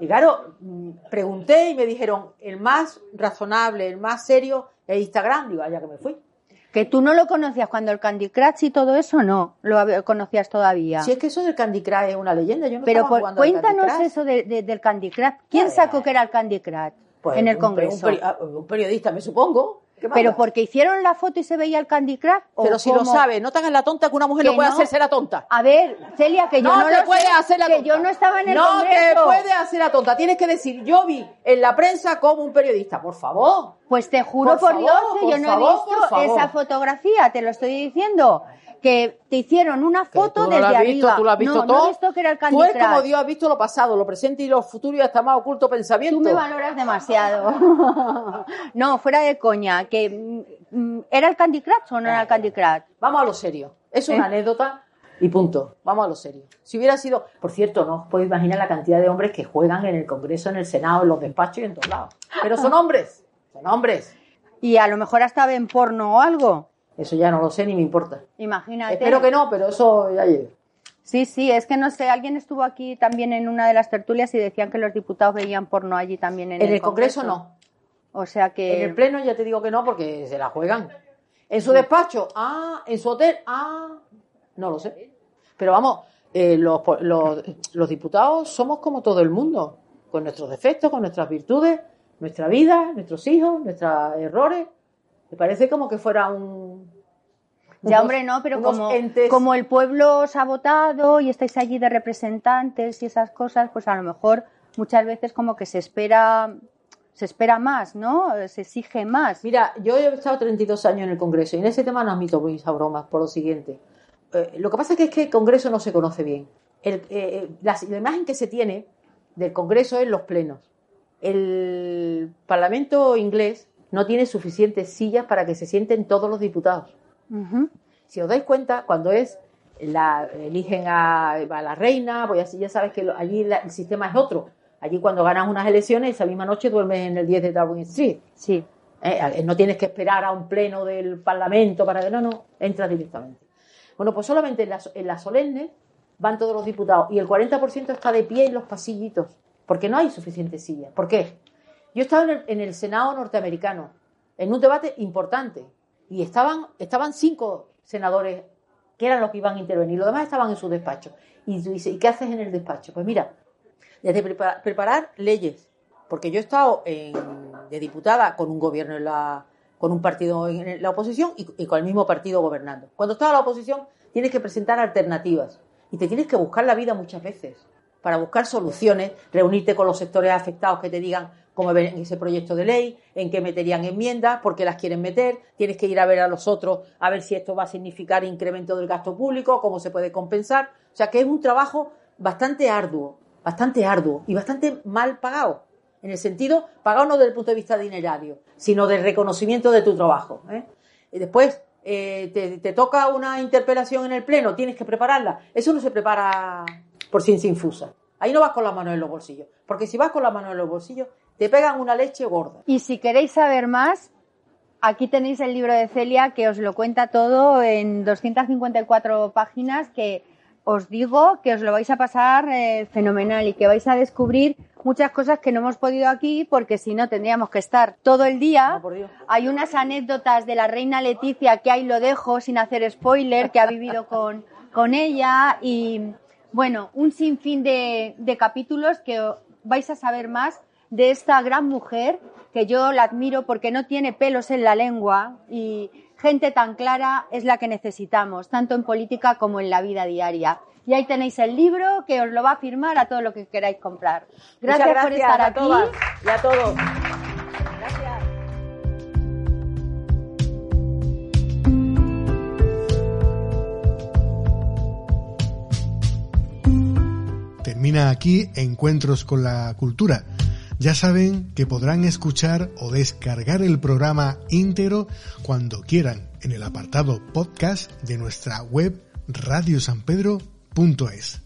Y claro, mm, pregunté y me dijeron, el más razonable, el más serio es Instagram. Digo, allá que me fui. Que tú no lo conocías cuando el Candy Crush y todo eso, no, lo conocías todavía. Si es que eso del Candy Crush es una leyenda, yo no Pero por- Candy cuéntanos eso de- de- del Candy Crush. ¿Quién sacó que era el Candy Crush Pues en el un Congreso? Un, peri- ah, un periodista, me supongo. ¿Qué más ¿Pero porque hicieron la foto y se veía el Candy Crush? ¿O Pero si lo sabes, no te hagas la tonta que una mujer Que no puede no. hacerse la tonta. A ver, Celia, que yo no, no, te lo puedes sé, hacer la que tonta. yo no estaba en el no Congreso. te puedes hacer la tonta. Tienes que decir, yo vi en la prensa como un periodista. Por favor. Pues te juro Por por, favor, Dios que yo no favor, he visto esa fotografía, te lo estoy diciendo. Que te hicieron una foto tú no desde lo has arriba. visto, tú lo has visto no, todo. no he visto que era el Candy Tú eres como. Dios has visto lo pasado, lo presente y lo futuro y hasta más oculto pensamiento. Tú me valoras demasiado. no, fuera de coña. Que mm, mm, ¿Era el Candy Crush o no era el Candy Crush? Vamos a lo serio. Es una ¿Eh? anécdota y punto. Vamos a lo serio. Si hubiera sido, por cierto, no os podéis imaginar la cantidad de hombres que juegan en el Congreso, en el Senado, en los despachos y en todos lados. Pero son hombres, son hombres. Y a lo mejor hasta ven porno o algo. Eso ya no lo sé ni me importa. Imagínate. Espero que no, pero eso ya llega. Sí, sí, es que no sé, alguien estuvo aquí también en una de las tertulias y decían que los diputados veían porno allí también en, En el Congreso no. O sea que... En el Pleno ya te digo que no porque se la juegan. En su despacho, ah, en su hotel, ah, no lo sé. Pero vamos, eh, los, los diputados somos como todo el mundo, con nuestros defectos, con nuestras virtudes, nuestra vida, nuestros hijos, nuestros errores. Me parece como que fuera un... Ya, unos- hombre, no, pero como, entes- como el pueblo os ha votado y estáis allí de representantes y esas cosas, pues a lo mejor muchas veces como que se espera, se espera más, ¿no? Se exige más. Mira, yo he estado 32 años en el Congreso y en ese tema no admito mis bromas por lo siguiente. Eh, lo que pasa es que, es que el Congreso no se conoce bien. El- eh, eh, la, la imagen que se tiene del Congreso es los plenos. El Parlamento inglés no tiene suficientes sillas para que se sienten todos los diputados. Si os dais cuenta, cuando es la eligen a, a la reina, pues ya, ya sabes que lo- allí la- el sistema es otro. Allí cuando ganas unas elecciones, esa misma noche duermes en el 10 de Darwin Street. Sí. Eh, no tienes que esperar a un pleno del Parlamento para que no, no, entras directamente. Bueno, pues solamente en las, en las solemnes van todos los diputados y el 40% está de pie en los pasillitos, porque no hay suficientes sillas. ¿Por qué? Yo estaba en el, en el Senado norteamericano, en un debate importante, y estaban, estaban cinco senadores que eran los que iban a intervenir, los demás estaban en su despacho. Y tú dices, ¿y qué haces en el despacho? Pues mira, desde prepara- preparar leyes, porque yo he estado en- de diputada con un gobierno en la, con un partido en la oposición y, y con el mismo partido gobernando. Cuando estás en la oposición tienes que presentar alternativas y te tienes que buscar la vida muchas veces para buscar soluciones, reunirte con los sectores afectados que te digan cómo ven ese proyecto de ley, en qué meterían enmiendas, por qué las quieren meter, tienes que ir a ver a los otros a ver si esto va a significar incremento del gasto público, cómo se puede compensar. O sea que es un trabajo bastante arduo, bastante arduo y bastante mal pagado. En el sentido, pagado no desde el punto de vista dinerario, sino del reconocimiento de tu trabajo. ¿eh? Y después, eh, te, te toca una interpelación en el Pleno, tienes que prepararla. Eso no se prepara por ciencia infusa. Ahí no vas con las manos en los bolsillos. Porque si vas con las manos en los bolsillos, te pegan una leche gorda. Y si queréis saber más, aquí tenéis el libro de Celia que os lo cuenta todo en 254 páginas que os digo que os lo vais a pasar eh, fenomenal y que vais a descubrir muchas cosas que no hemos podido aquí porque si no tendríamos que estar todo el día. No. Hay unas anécdotas de la reina Leticia que ahí lo dejo sin hacer spoiler, que ha vivido con, con ella y bueno, un sinfín de, de capítulos que vais a saber más de esta gran mujer que yo la admiro porque no tiene pelos en la lengua y gente tan clara es la que necesitamos, tanto en política como en la vida diaria. Y ahí tenéis el libro que os lo va a firmar a todo lo que queráis comprar. Gracias, por estar a aquí. todas y a todos. Termina aquí Encuentros con la Cultura. Ya saben que podrán escuchar o descargar el programa íntegro cuando quieran en el apartado podcast de nuestra web radiosanpedro.es.